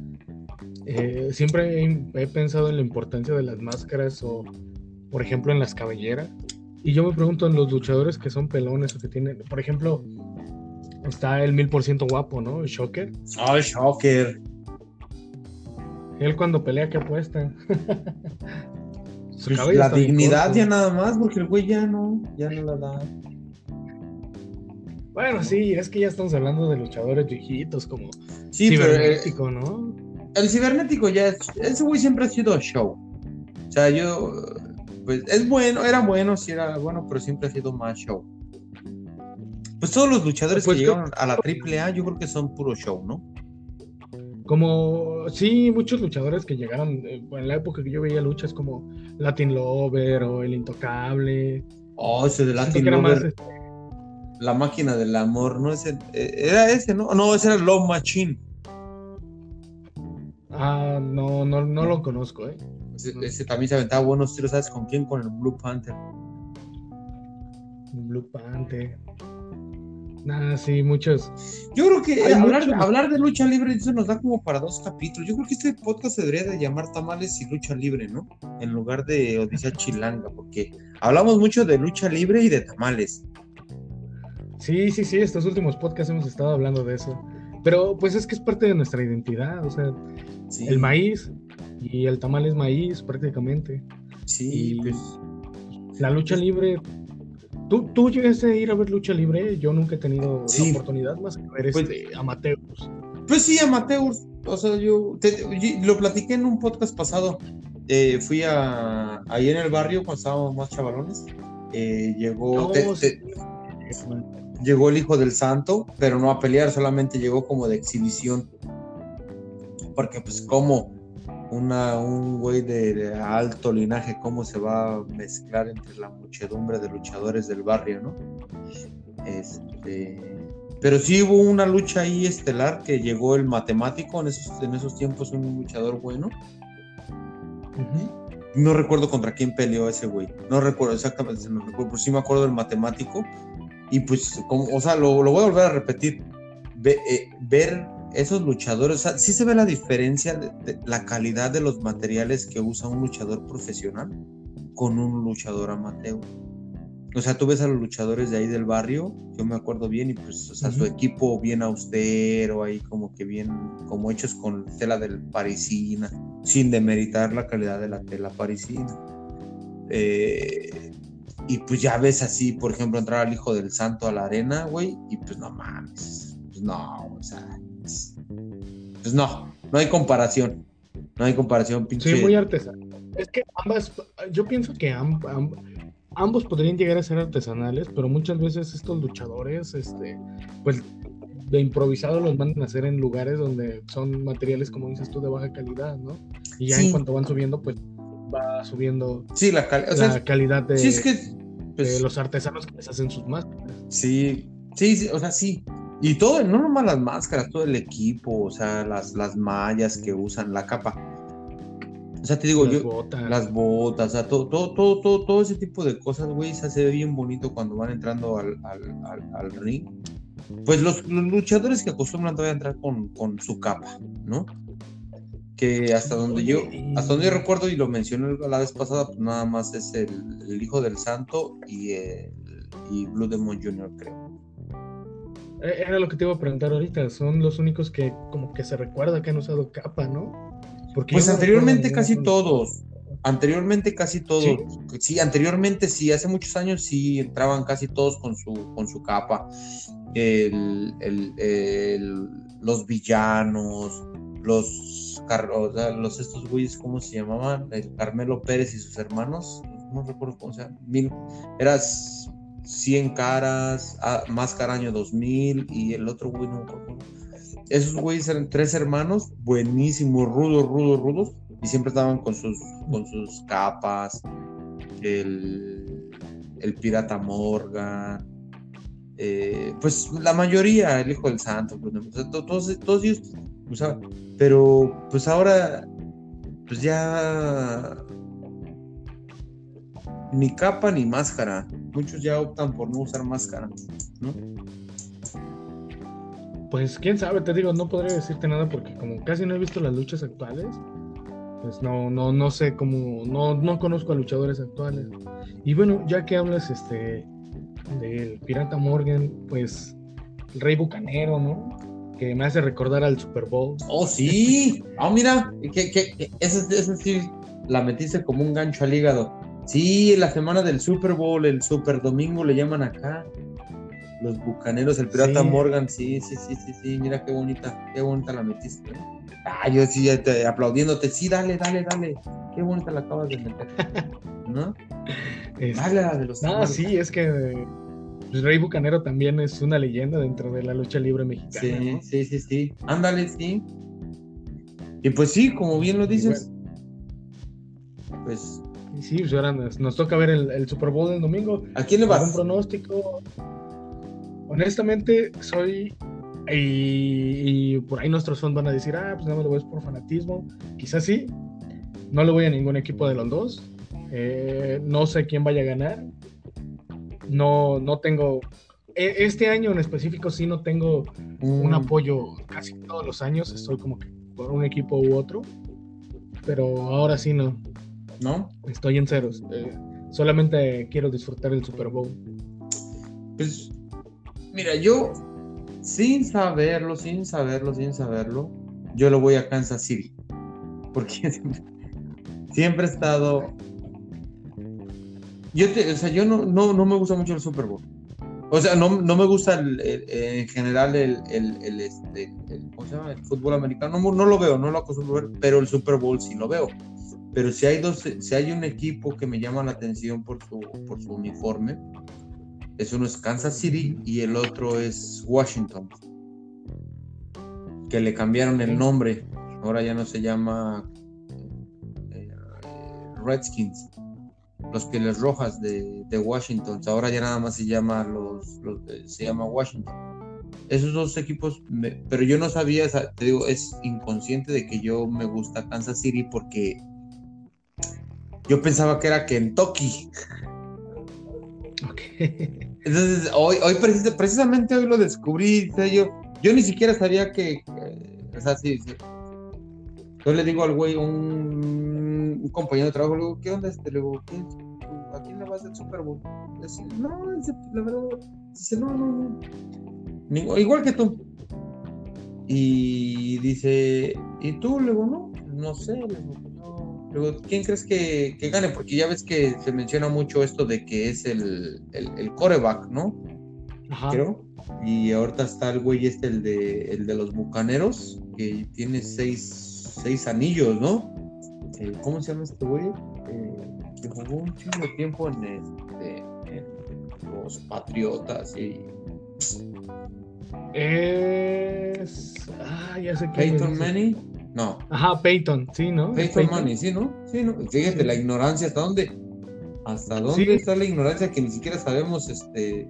Eh, siempre he, pensado en la importancia de las máscaras o, por ejemplo, en las cabelleras. Y yo me pregunto en los luchadores que son pelones o que tienen, por ejemplo, está el mil por ciento guapo, ¿no? El Shocker. Ah, Shocker. Él cuando pelea, ¿qué apuesta? Pues la dignidad ya nada más, porque el güey ya no, ya no la da. Bueno, sí, es que ya estamos hablando de luchadores viejitos como sí, cibernético, ¿no? El cibernético ya es, ese güey siempre ha sido show. O sea, yo, pues es bueno, era bueno, sí era bueno, pero siempre ha sido más show. Pues todos los luchadores pues que llegaron a la AAA, yo creo que son puro show, ¿no? Como, sí, muchos luchadores que llegaron eh, en la época que yo veía luchas como Latin Lover o El Intocable. Oh, ese de Latin Lover. Este, la máquina del amor, ¿no? Ese, eh, era ese, ¿no? No, ese era Love Machine. Ah, no, no, no lo conozco, ¿eh? Ese, también se aventaba buenos tiros, ¿sabes con quién? Con el Blue Panther. Blue Panther. Nada, sí, muchos. Yo creo que hablar, hablar, de lucha libre eso nos da como para dos capítulos. Yo creo que este podcast se debería de llamar Tamales y Lucha Libre, ¿no? En lugar de Odisea Chilanga, porque hablamos mucho de lucha libre y de tamales. Sí, sí, sí, estos últimos podcasts hemos estado hablando de eso. Pero pues es que es parte de nuestra identidad, o sea, el maíz y el tamal es maíz prácticamente. Sí, pues. La lucha libre. ¿Tú, tú llegaste a ir a ver lucha libre, yo nunca he tenido la oportunidad más que ver pues este, amateurs. Pues sí, amateurs. O sea, yo, lo platiqué en un podcast pasado. Eh, fui a, ahí en el barrio cuando estábamos más chavalones. Eh, llegó llegó el Hijo del Santo, pero no a pelear, solamente llegó como de exhibición. Porque pues como una, un güey de, alto linaje, cómo se va a mezclar entre la muchedumbre de luchadores del barrio, ¿no? Este, pero sí hubo una lucha ahí estelar que llegó el matemático, en esos, en esos tiempos un luchador bueno. No recuerdo contra quién peleó ese güey. No recuerdo exactamente, no recuerdo, pero sí me acuerdo del matemático y pues, como, o sea, lo, voy a volver a repetir. Eh, ver esos luchadores, o sea, sí se ve la diferencia de, la calidad de los materiales que usa un luchador profesional con un luchador amateur. O sea, tú ves a los luchadores de ahí del barrio, yo me acuerdo bien, y pues, o sea, su equipo bien austero, ahí como que bien, como hechos con tela del parisina, sin demeritar la calidad de la tela parisina. Eh, y pues ya ves así, por ejemplo, entrar al Hijo del Santo a la arena, güey, y pues no mames, pues no, o sea, pues, no, no hay comparación, no hay comparación, pinche. Sí, muy artesanal. Es que ambas, yo pienso que ambos podrían llegar a ser artesanales, pero muchas veces estos luchadores, este, pues de improvisado los mandan a hacer en lugares donde son materiales, como dices tú, de baja calidad, ¿no? Y ya en cuanto van subiendo, pues va subiendo sí, la, calidad de, sí, es que, pues los artesanos que les hacen sus máscaras. Sí, sí, o sea, sí. Y todo, no nomás las máscaras, todo el equipo, o sea, las, las mallas que usan, la capa. O sea, te digo, las yo, botas. las botas, o sea, todo, todo, todo, todo, ese tipo de cosas, güey, se ve bien bonito cuando van entrando al, al, ring. Pues los, luchadores que acostumbran todavía a entrar con, con su capa, ¿no? que hasta donde yo hasta donde yo recuerdo y lo mencioné la vez pasada pues nada más es el, hijo del santo y y Blue Demon Jr. creo era lo que te iba a preguntar ahorita son los únicos que como que se recuerda que han usado capa no Porque pues anteriormente casi todos anteriormente casi todos ¿Sí? anteriormente sí hace muchos años sí entraban casi todos con su con su capa el, el, los villanos los, los estos güeyes, ¿cómo se llamaban? El Carmelo Pérez y sus hermanos, no recuerdo cómo se llama, mil, eras 100 caras, ah, Máscara año 2000 y el otro güey, no. Esos güeyes eran tres hermanos, buenísimos, rudos, rudos, rudos, y siempre estaban con sus, con sus capas, el, el pirata Morgan, eh, pues la mayoría, el hijo del santo, todos, todos ellos pero pues ahora, pues ya ni capa ni máscara. Muchos ya optan por no usar máscara, ¿no? Pues quién sabe, te digo, no podría decirte nada porque como casi no he visto las luchas actuales, pues no, no, no sé cómo, no, no conozco a luchadores actuales. Y bueno, ya que hablas este del Pirata Morgan, pues el Rey Bucanero, ¿no? que me hace recordar al Super Bowl. Oh, sí. oh, [LAUGHS] mira, que, que, ese, sí la metiste como un gancho al hígado. Sí, la semana del Super Bowl, el Super Domingo le llaman acá. Los bucaneros, el pirata Morgan, sí, sí, sí, sí, sí, mira qué bonita, qué bonita la metiste. Ah, yo sí, aplaudiéndote, sí, dale, dale, dale, qué bonita la acabas de meter. ¿No? Dale la de los. No, sí, es que pues, Rey Bucanero también es una leyenda dentro de la lucha libre mexicana. Sí, sí, sí, sí. Ándale, sí. Y pues sí, como bien lo dices. Pues. Sí, pues ahora nos, toca ver el, Super Bowl del domingo. ¿A quién le vas? Un pronóstico. Honestamente, soy. Y, por ahí nuestros fans van a decir, ah, pues nada más lo ves por fanatismo. Quizás sí. No le voy a ningún equipo de los dos. Eh, no sé quién vaya a ganar no, no tengo, e, este año en específico sí no tengo un mm. apoyo casi todos los años, estoy como que por un equipo u otro, pero ahora sí no. ¿No? Estoy en ceros. Eh, solamente quiero disfrutar el Super Bowl. Pues, mira, yo, sin saberlo, sin saberlo, sin saberlo, yo lo voy a Kansas City. Porque [LAUGHS] siempre he estado yo, o sea, yo no, no, no, me gusta mucho el Super Bowl. O sea, no, no me gusta el, en general el, el, este, el fútbol americano. No, no, lo veo, no lo acostumbro ver, pero el Super Bowl sí lo veo. Pero si hay, dos, si hay un equipo que me llama la atención por su, por su uniforme, es uno es Kansas City y el otro es Washington. Que le cambiaron el nombre. Ahora ya no se llama eh, Redskins los Pieles Rojas de, Washington. Ahora ya nada más se llama los, eh, se llama Washington. Esos dos equipos, pero yo no sabía, te digo, es inconsciente de que yo me gusta Kansas City porque yo pensaba que era Kentucky. Entonces, hoy, hoy precisamente hoy lo descubrí, yo, yo ni siquiera sabía que, O sea, sí, sí. Yo le digo al güey, un, un compañero de trabajo, le digo, ¿qué onda este? Le digo, ¿a quién le vas al Super Bowl? Dice, no, la verdad, dice, no, no, no. igual que tú. Y dice, ¿y tú? Le digo, no, no sé, le digo, no. ¿quién crees que, que, gane? Porque ya ves que se menciona mucho esto de que es el, el, el coreback, ¿no? Ajá. Creo. Y ahorita está el güey este, el de, el de los bucaneros, que tiene seis, seis anillos, ¿no? Eh, ¿Cómo se llama este güey? Eh, que jugó un chingo de tiempo en, este, en los Patriotas y. Es. Ah, ya sé que. Peyton Manning. No. Ajá, Peyton, sí, ¿no? Peyton, Manning, sí, ¿no? Sí, ¿no? Fíjate la ignorancia, ¿hasta dónde? ¿Hasta dónde está la ignorancia que ni siquiera sabemos este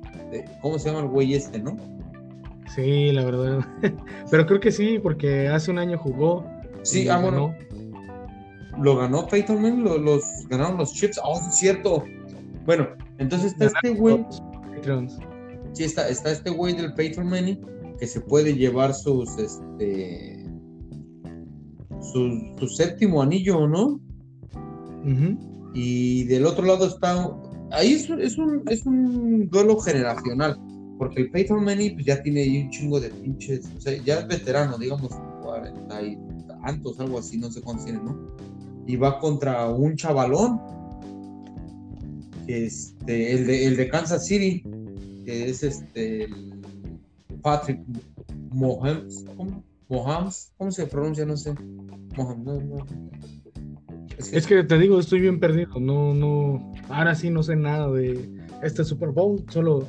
cómo se llama el güey este, ¿no? Sí, la verdad. [LAUGHS] Pero creo que sí, porque hace un año jugó. Sí, ah, bueno. Lo ganó Peyton Manning, los ganaron los Chips. Oh, es cierto. Bueno, entonces está este güey. Sí, está, está este güey del Peyton Manning que se puede llevar sus este su, séptimo anillo, ¿no? Y del otro lado está. Ahí es, es, un, es un duelo generacional, porque el Peyton Manning pues, ya tiene un chingo de pinches. O sea, ya es veterano, digamos, cuarenta y tantos, algo así, no sé cuántos tiene, ¿no? Y va contra un chavalón, este, el, de, el de Kansas City, que es este. Patrick Mohams, ¿cómo? Mohams, ¿cómo se pronuncia? No sé. Mohams, no, no. Es que... te digo, estoy bien perdido. No, no. Ahora sí no sé nada de este Super Bowl. Solo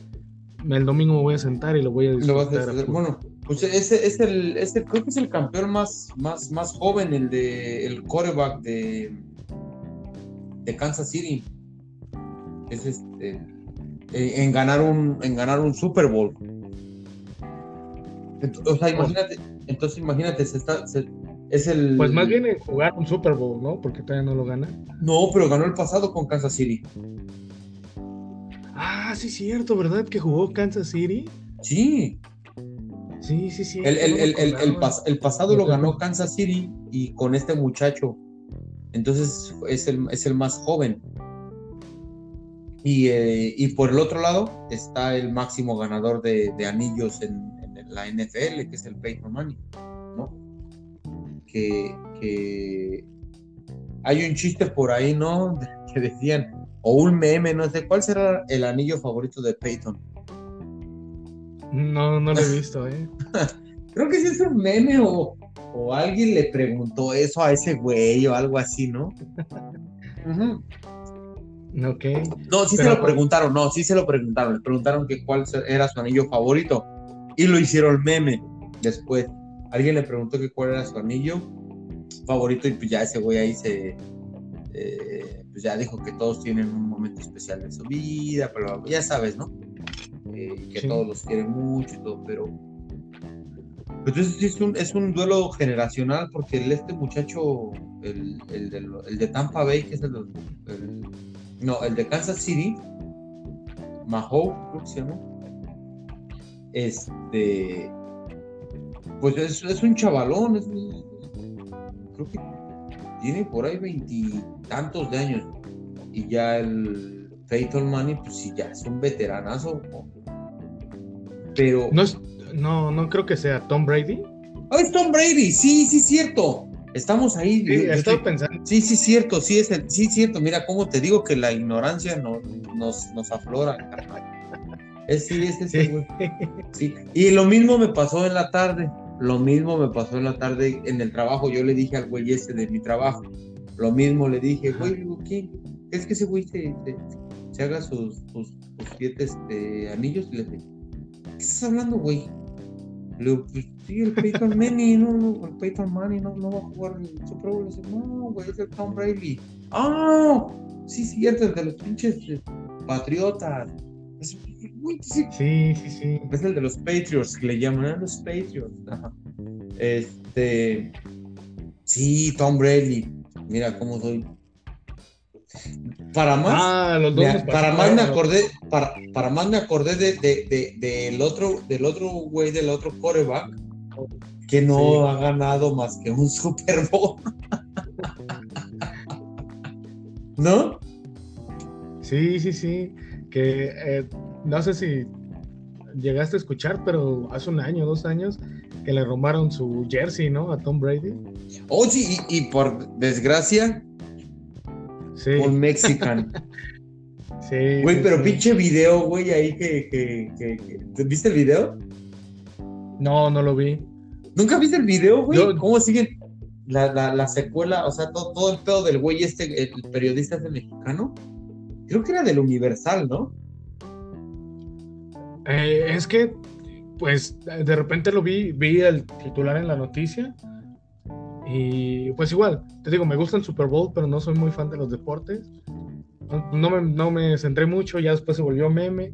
el domingo me voy a sentar y lo voy a disfrutar. bueno, pues ese es el, este creo que es el campeón más, más, más joven, el de el quarterback de, de Kansas City. Es este en ganar un en ganar un Super Bowl. o sea, imagínate, entonces imagínate, se está, es el... Pues más bien en jugar un Super Bowl, ¿no? Porque todavía no lo gana. No, pero ganó el pasado con Kansas City. Ah, sí, cierto, ¿verdad? Que jugó Kansas City. Sí. Sí, sí, sí. El, el, pasado lo ganó Kansas City y con este muchacho. Entonces es el, es el más joven. Y, eh, y, por el otro lado está el máximo ganador de, de anillos en, la NFL, que es el Peyton Manning, ¿no? que, hay un chiste por ahí, ¿no? Que decían, o un meme, no sé, ¿cuál será el anillo favorito de Peyton? No, no lo he [LAUGHS] visto, ¿eh? Creo que sí es un meme o, alguien le preguntó eso a ese güey o algo así, ¿no? Ok. No, sí se lo preguntaron, no, sí se lo preguntaron. Le preguntaron que cuál era su anillo favorito y lo hicieron meme después. Alguien le preguntó que cuál era su anillo favorito y pues ya ese güey ahí se eh, pues ya dijo que todos tienen un momento especial en su vida, pero ya sabes, ¿no? Eh, que todos los quieren mucho y todo, pero entonces es un, es un duelo generacional porque el, este muchacho, el, el, de, Tampa Bay, que es el, no, el de Kansas City, Mahoe, creo que se llama, este, pues es, un chavalón, es, creo que tiene por ahí veintitantos de años. Y ya el Peyton Manning, pues sí, ya es un veteranazo. Pero. No, es, no, no creo que sea Tom Brady. Ah, es Tom Brady, sí, sí, cierto. Estamos ahí. Sí, estoy pensando. Sí, sí, cierto, sí, es el, sí, cierto. Mira, cómo te digo que la ignorancia no, nos, nos aflora. Es, sí, es ese, güey. Sí. Y lo mismo me pasó en la tarde. Lo mismo me pasó en la tarde en el trabajo. Yo le dije al güey ese de mi trabajo. Lo mismo le dije, güey, ¿qué? ¿Es que ese güey se, haga sus, sus, siete este, anillos? Y le dije, ¿qué estás hablando, güey? Le digo, pues sí, el Peyton Manning, no, no, el Peyton Manning no, no va a jugar el Super Bowl. Le dice, no, güey, es el Tom Brady. ¡Ah! Sí, cierto, el de los pinches eh, Sí, sí, sí. Es el de los Patriots, que le llaman a los Patriots. Este. Sí, Tom Brady. Mira cómo soy. Para más, ah, para más me acordé, para, para más me acordé de, de, de, del otro, del otro güey, del otro quarterback, que no ha ganado más que un Super Bowl. [LAUGHS] ¿No? Sí, sí, sí. Que eh, no sé si llegaste a escuchar, pero hace un año, dos años, que le robaron su jersey, ¿no? A Tom Brady. Oh, sí, y, por desgracia, sí. un mexican. [LAUGHS] sí. Güey, pero pinche video, güey, ahí que, que, ¿Viste el video? No, no lo vi. ¿Nunca viste el video, güey? ¿Cómo siguen la, la, secuela? O sea, todo, todo el pedo del güey este, el periodista este mexicano. Creo que era del Universal, ¿no? Eh, es que, pues, de repente lo vi, vi el titular en la noticia. Y pues igual, te digo, me gusta el Super Bowl, pero no soy muy fan de los deportes. No, me, no me centré mucho, ya después se volvió meme.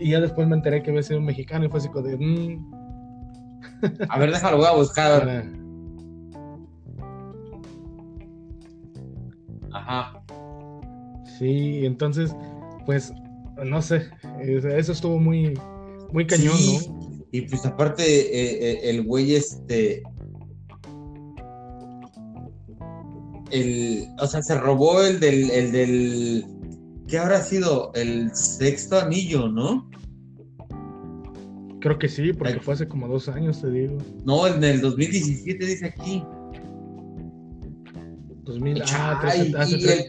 Y ya después me enteré que había sido un mexicano y fue así como de... Mm". A ver, déjalo, voy a buscar. [LAUGHS] Ajá. Sí, entonces, pues, no sé, eso estuvo muy, muy cañón, ¿no? Y pues aparte, eh, eh, el güey este... El, o sea, se robó el del, el del, ¿qué habrá sido? El sexto anillo, ¿no? Creo que sí, porque fue hace como dos años, te digo. No, en el 2017 dice aquí. 2000, ah, y, y, el,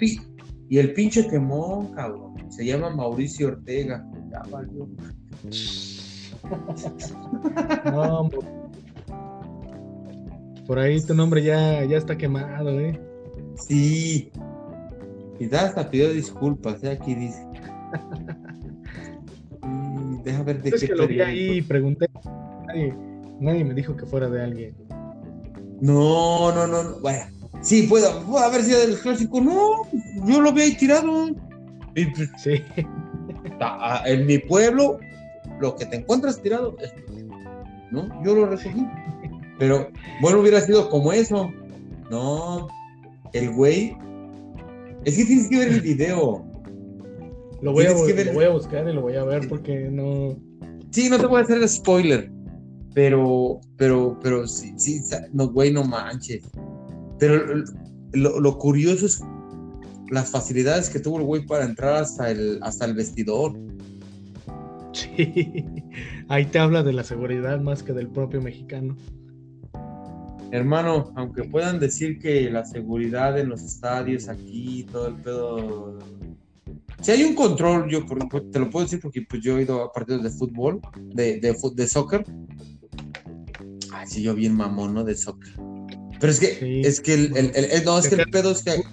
y el pinche quemón, cabrón. Se llama Mauricio Ortega. Ya no, por ahí tu nombre ya, ya está quemado, ¿eh? Sí. Y da hasta pidió disculpas, ¿eh? aquí dice. deja ver de es qué. que lo vi ahí y pregunté. Nadie, nadie me dijo que fuera de alguien. No, no, no. no. Bueno, sí, puede, puede haber sido del clásico. No, yo lo ahí tirado. Pues, sí. En mi pueblo, lo que te encuentras tirado es. ¿No? Yo lo recogí. Pero bueno, hubiera sido como eso. No, el güey. Es que tienes que ver el video. Lo voy, a, lo voy a buscar y lo voy a ver porque no. Sí, no te voy a hacer spoiler. Pero, pero, pero sí, sí, no, güey, no manches. Pero lo, lo curioso es las facilidades que tuvo el güey para entrar hasta el, hasta el vestidor. Sí, [LAUGHS] ahí te habla de la seguridad más que del propio mexicano. Hermano, aunque puedan decir que la seguridad en los estadios aquí, todo el pedo. Si hay un control, yo te lo puedo decir porque pues yo he ido a partidos de fútbol, de, de, de soccer. Ay, sí, yo bien mamón, ¿no? De soccer. Pero es que, es que el, el, no, es que el pedo es que.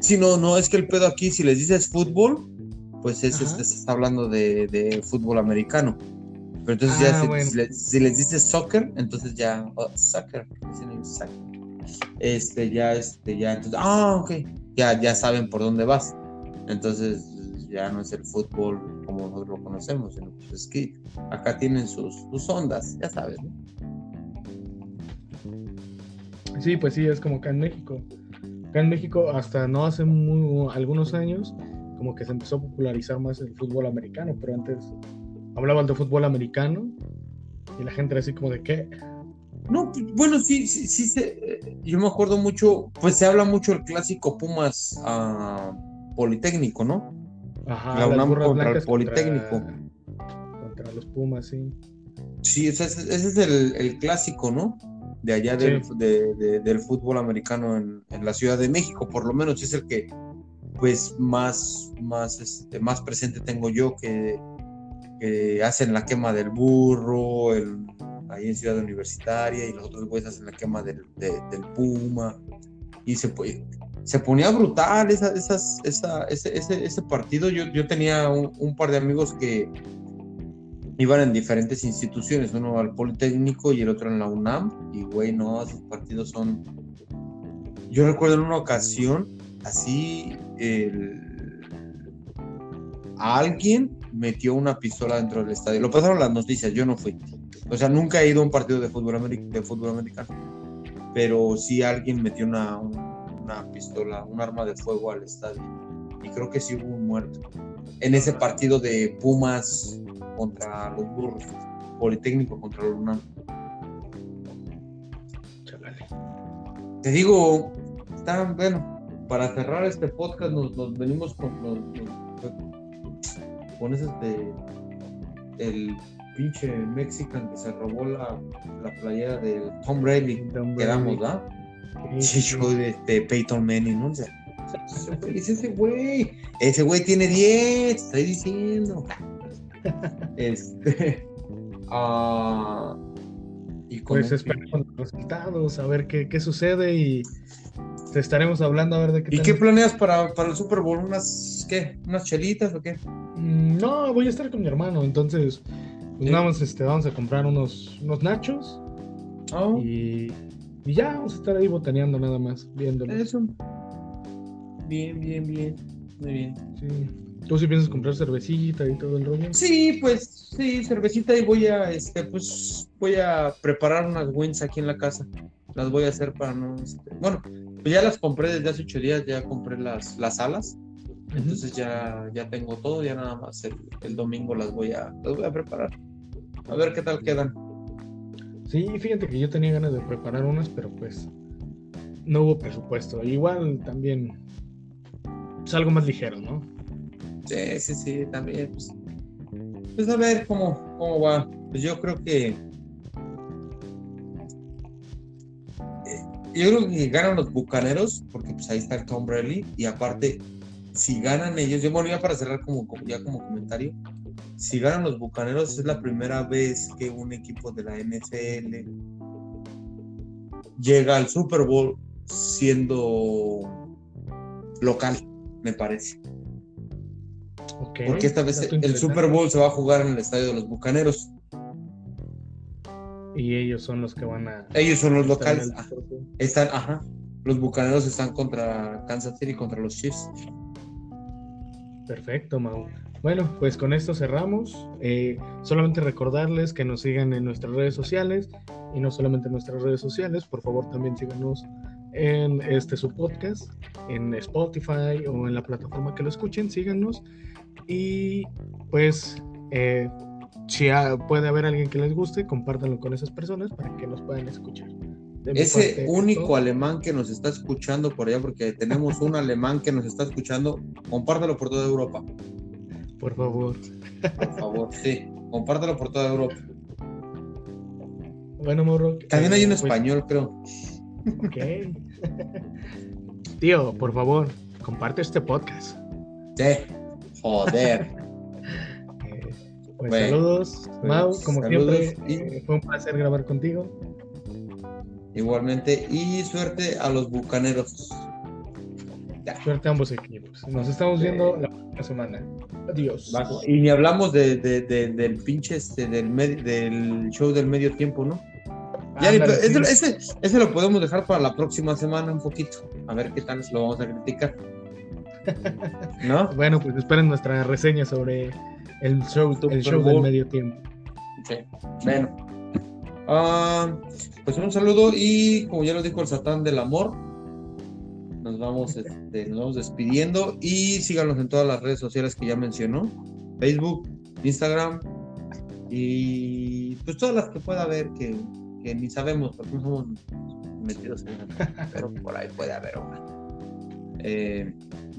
Sí, no, no, es que el pedo aquí, si les dices fútbol, pues es, este, se está hablando de, de, fútbol americano. Pero entonces ya ah, si, les, dices soccer, entonces ya, oh, soccer, este, ya, este, ya, entonces, ah, ok, ya, ya saben por dónde vas. Entonces ya no es el fútbol como nosotros lo conocemos, sino pues es que acá tienen sus, sus ondas, ya sabes, ¿no? Sí, pues sí, es como acá en México. Acá en México, hasta no hace algunos años, como que se empezó a popularizar más el fútbol americano, pero antes hablaban de fútbol americano y la gente era así como de qué. No, bueno, sí, sí, sí, se, yo me acuerdo mucho, pues se habla mucho el clásico Pumas uh, Politécnico, ¿no? Ajá, la UNAM contra el Politécnico. Contra, los Pumas, sí. Sí, ese, ese es el, el, clásico, ¿no? De allá del, del fútbol americano en, en, la Ciudad de México, por lo menos es el que pues más, más, este, más presente tengo yo que, hacen la quema del burro, el, ahí en Ciudad Universitaria, y los otros güeyes hacen la quema del, del Puma, y se, se ponía brutal esa, esas, esa, ese, ese, ese, partido. Yo, yo tenía un par de amigos que, iban en diferentes instituciones, uno al Politécnico y el otro en la UNAM, y güey, no, sus partidos son... Yo recuerdo en una ocasión, así, el... alguien metió una pistola dentro del estadio. Lo pasaron las noticias, yo no fui. O sea, nunca he ido a un partido de fútbol, de fútbol americano, pero sí alguien metió una, una pistola, un arma de fuego al estadio. Y creo que sí hubo un muerto. En ese partido de Pumas contra los burros, Politécnico contra los UNAM. Chalale. Te digo, está bueno, para cerrar este podcast nos, nos venimos con, nos, con ese este, el pinche mexican que se robó la, la playera del Tom Brady, quedamos, ¿verdad? Sí, yo de Peyton Manning, ¿no? O [LAUGHS] ese güey. Ese güey tiene 10, estoy diciendo este. Uh, [LAUGHS] y pues esperamos los resultados, a ver qué, qué, sucede y te estaremos hablando a ver de qué. ¿Y qué planeas para, para, el Super Bowl? ¿Unas qué? ¿Unas chelitas o qué? Mm, no, voy a estar con mi hermano, entonces pues vamos, este, vamos a comprar unos, unos nachos. Oh. Y, y, ya vamos a estar ahí botaneando nada más, viéndolo. Eso. Bien, bien, bien. Muy bien. Sí. ¿Tú sí piensas comprar cervecita y todo el rollo? Sí, pues sí, cervecita y voy a, este, pues voy a preparar unas wings aquí en la casa. Las voy a hacer para no, este, bueno, pues ya las compré desde hace ocho días, ya compré las, las alas. Entonces ya, ya tengo todo, ya nada más el, el domingo las voy a, las voy a preparar. A ver qué tal quedan. Sí, fíjate que yo tenía ganas de preparar unas, pero pues no hubo presupuesto. Igual también es algo más ligero, ¿no? Sí, sí, sí, también. Pues, pues a ver cómo, cómo va. Pues yo creo que. Eh, yo creo que ganan los bucaneros, porque pues ahí está el Tom Brady, y aparte, si ganan ellos, yo volvía para cerrar como, ya como comentario, si ganan los Bucaneros es la primera vez que un equipo de la NFL llega al Super Bowl siendo local, me parece. Porque esta vez el Super Bowl se va a jugar en el estadio de los Bucaneros. Y ellos son los que van a. Ellos son los locales. Están, ajá. Los Bucaneros están contra Kansas City, contra los Chiefs. Perfecto, Mau. Bueno, pues con esto cerramos. Eh, solamente recordarles que nos sigan en nuestras redes sociales y no solamente en nuestras redes sociales, por favor también síganos en este su podcast, en Spotify o en la plataforma que lo escuchen, síganos y pues eh, si puede haber alguien que les guste, compártanlo con esas personas para que nos puedan escuchar. Ese único alemán que nos está escuchando por allá, porque tenemos un alemán que nos está escuchando, compártelo por toda Europa. Por favor. Por favor, sí. Compártelo por toda Europa. Bueno, Morro. También hay un pues, español, creo. Ok. [LAUGHS] Tío, por favor, comparte este podcast. Sí. Joder. [LAUGHS] Eh, pues saludos, pues, Mau, como siempre. Eh, fue un placer grabar contigo. Igualmente, y suerte a los bucaneros. Suerte a ambos equipos. Nos estamos viendo la próxima semana. Adiós. Y ni hablamos de, del pinche este, del, del show del medio tiempo, ¿no? Ya, ese, ese, lo podemos dejar para la próxima semana un poquito. A ver qué tal lo vamos a criticar. [LAUGHS] ¿No? bueno, pues esperen nuestra reseña sobre el show, el show del medio tiempo. Sí. Bueno. Ah, pues un saludo y como ya lo dijo el Satán del Amor, nos vamos, este, nos vamos despidiendo y síganos en todas las redes sociales que ya mencionó, Facebook, Instagram y pues todas las que pueda haber que, ni sabemos porque no somos metidos en [LAUGHS] pero por ahí puede haber una. Eh,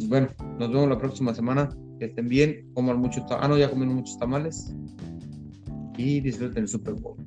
bueno, nos vemos la próxima semana. Que estén bien, coman mucho. Ah, no, ya comieron muchos tamales. Y disfruten el Super Bowl.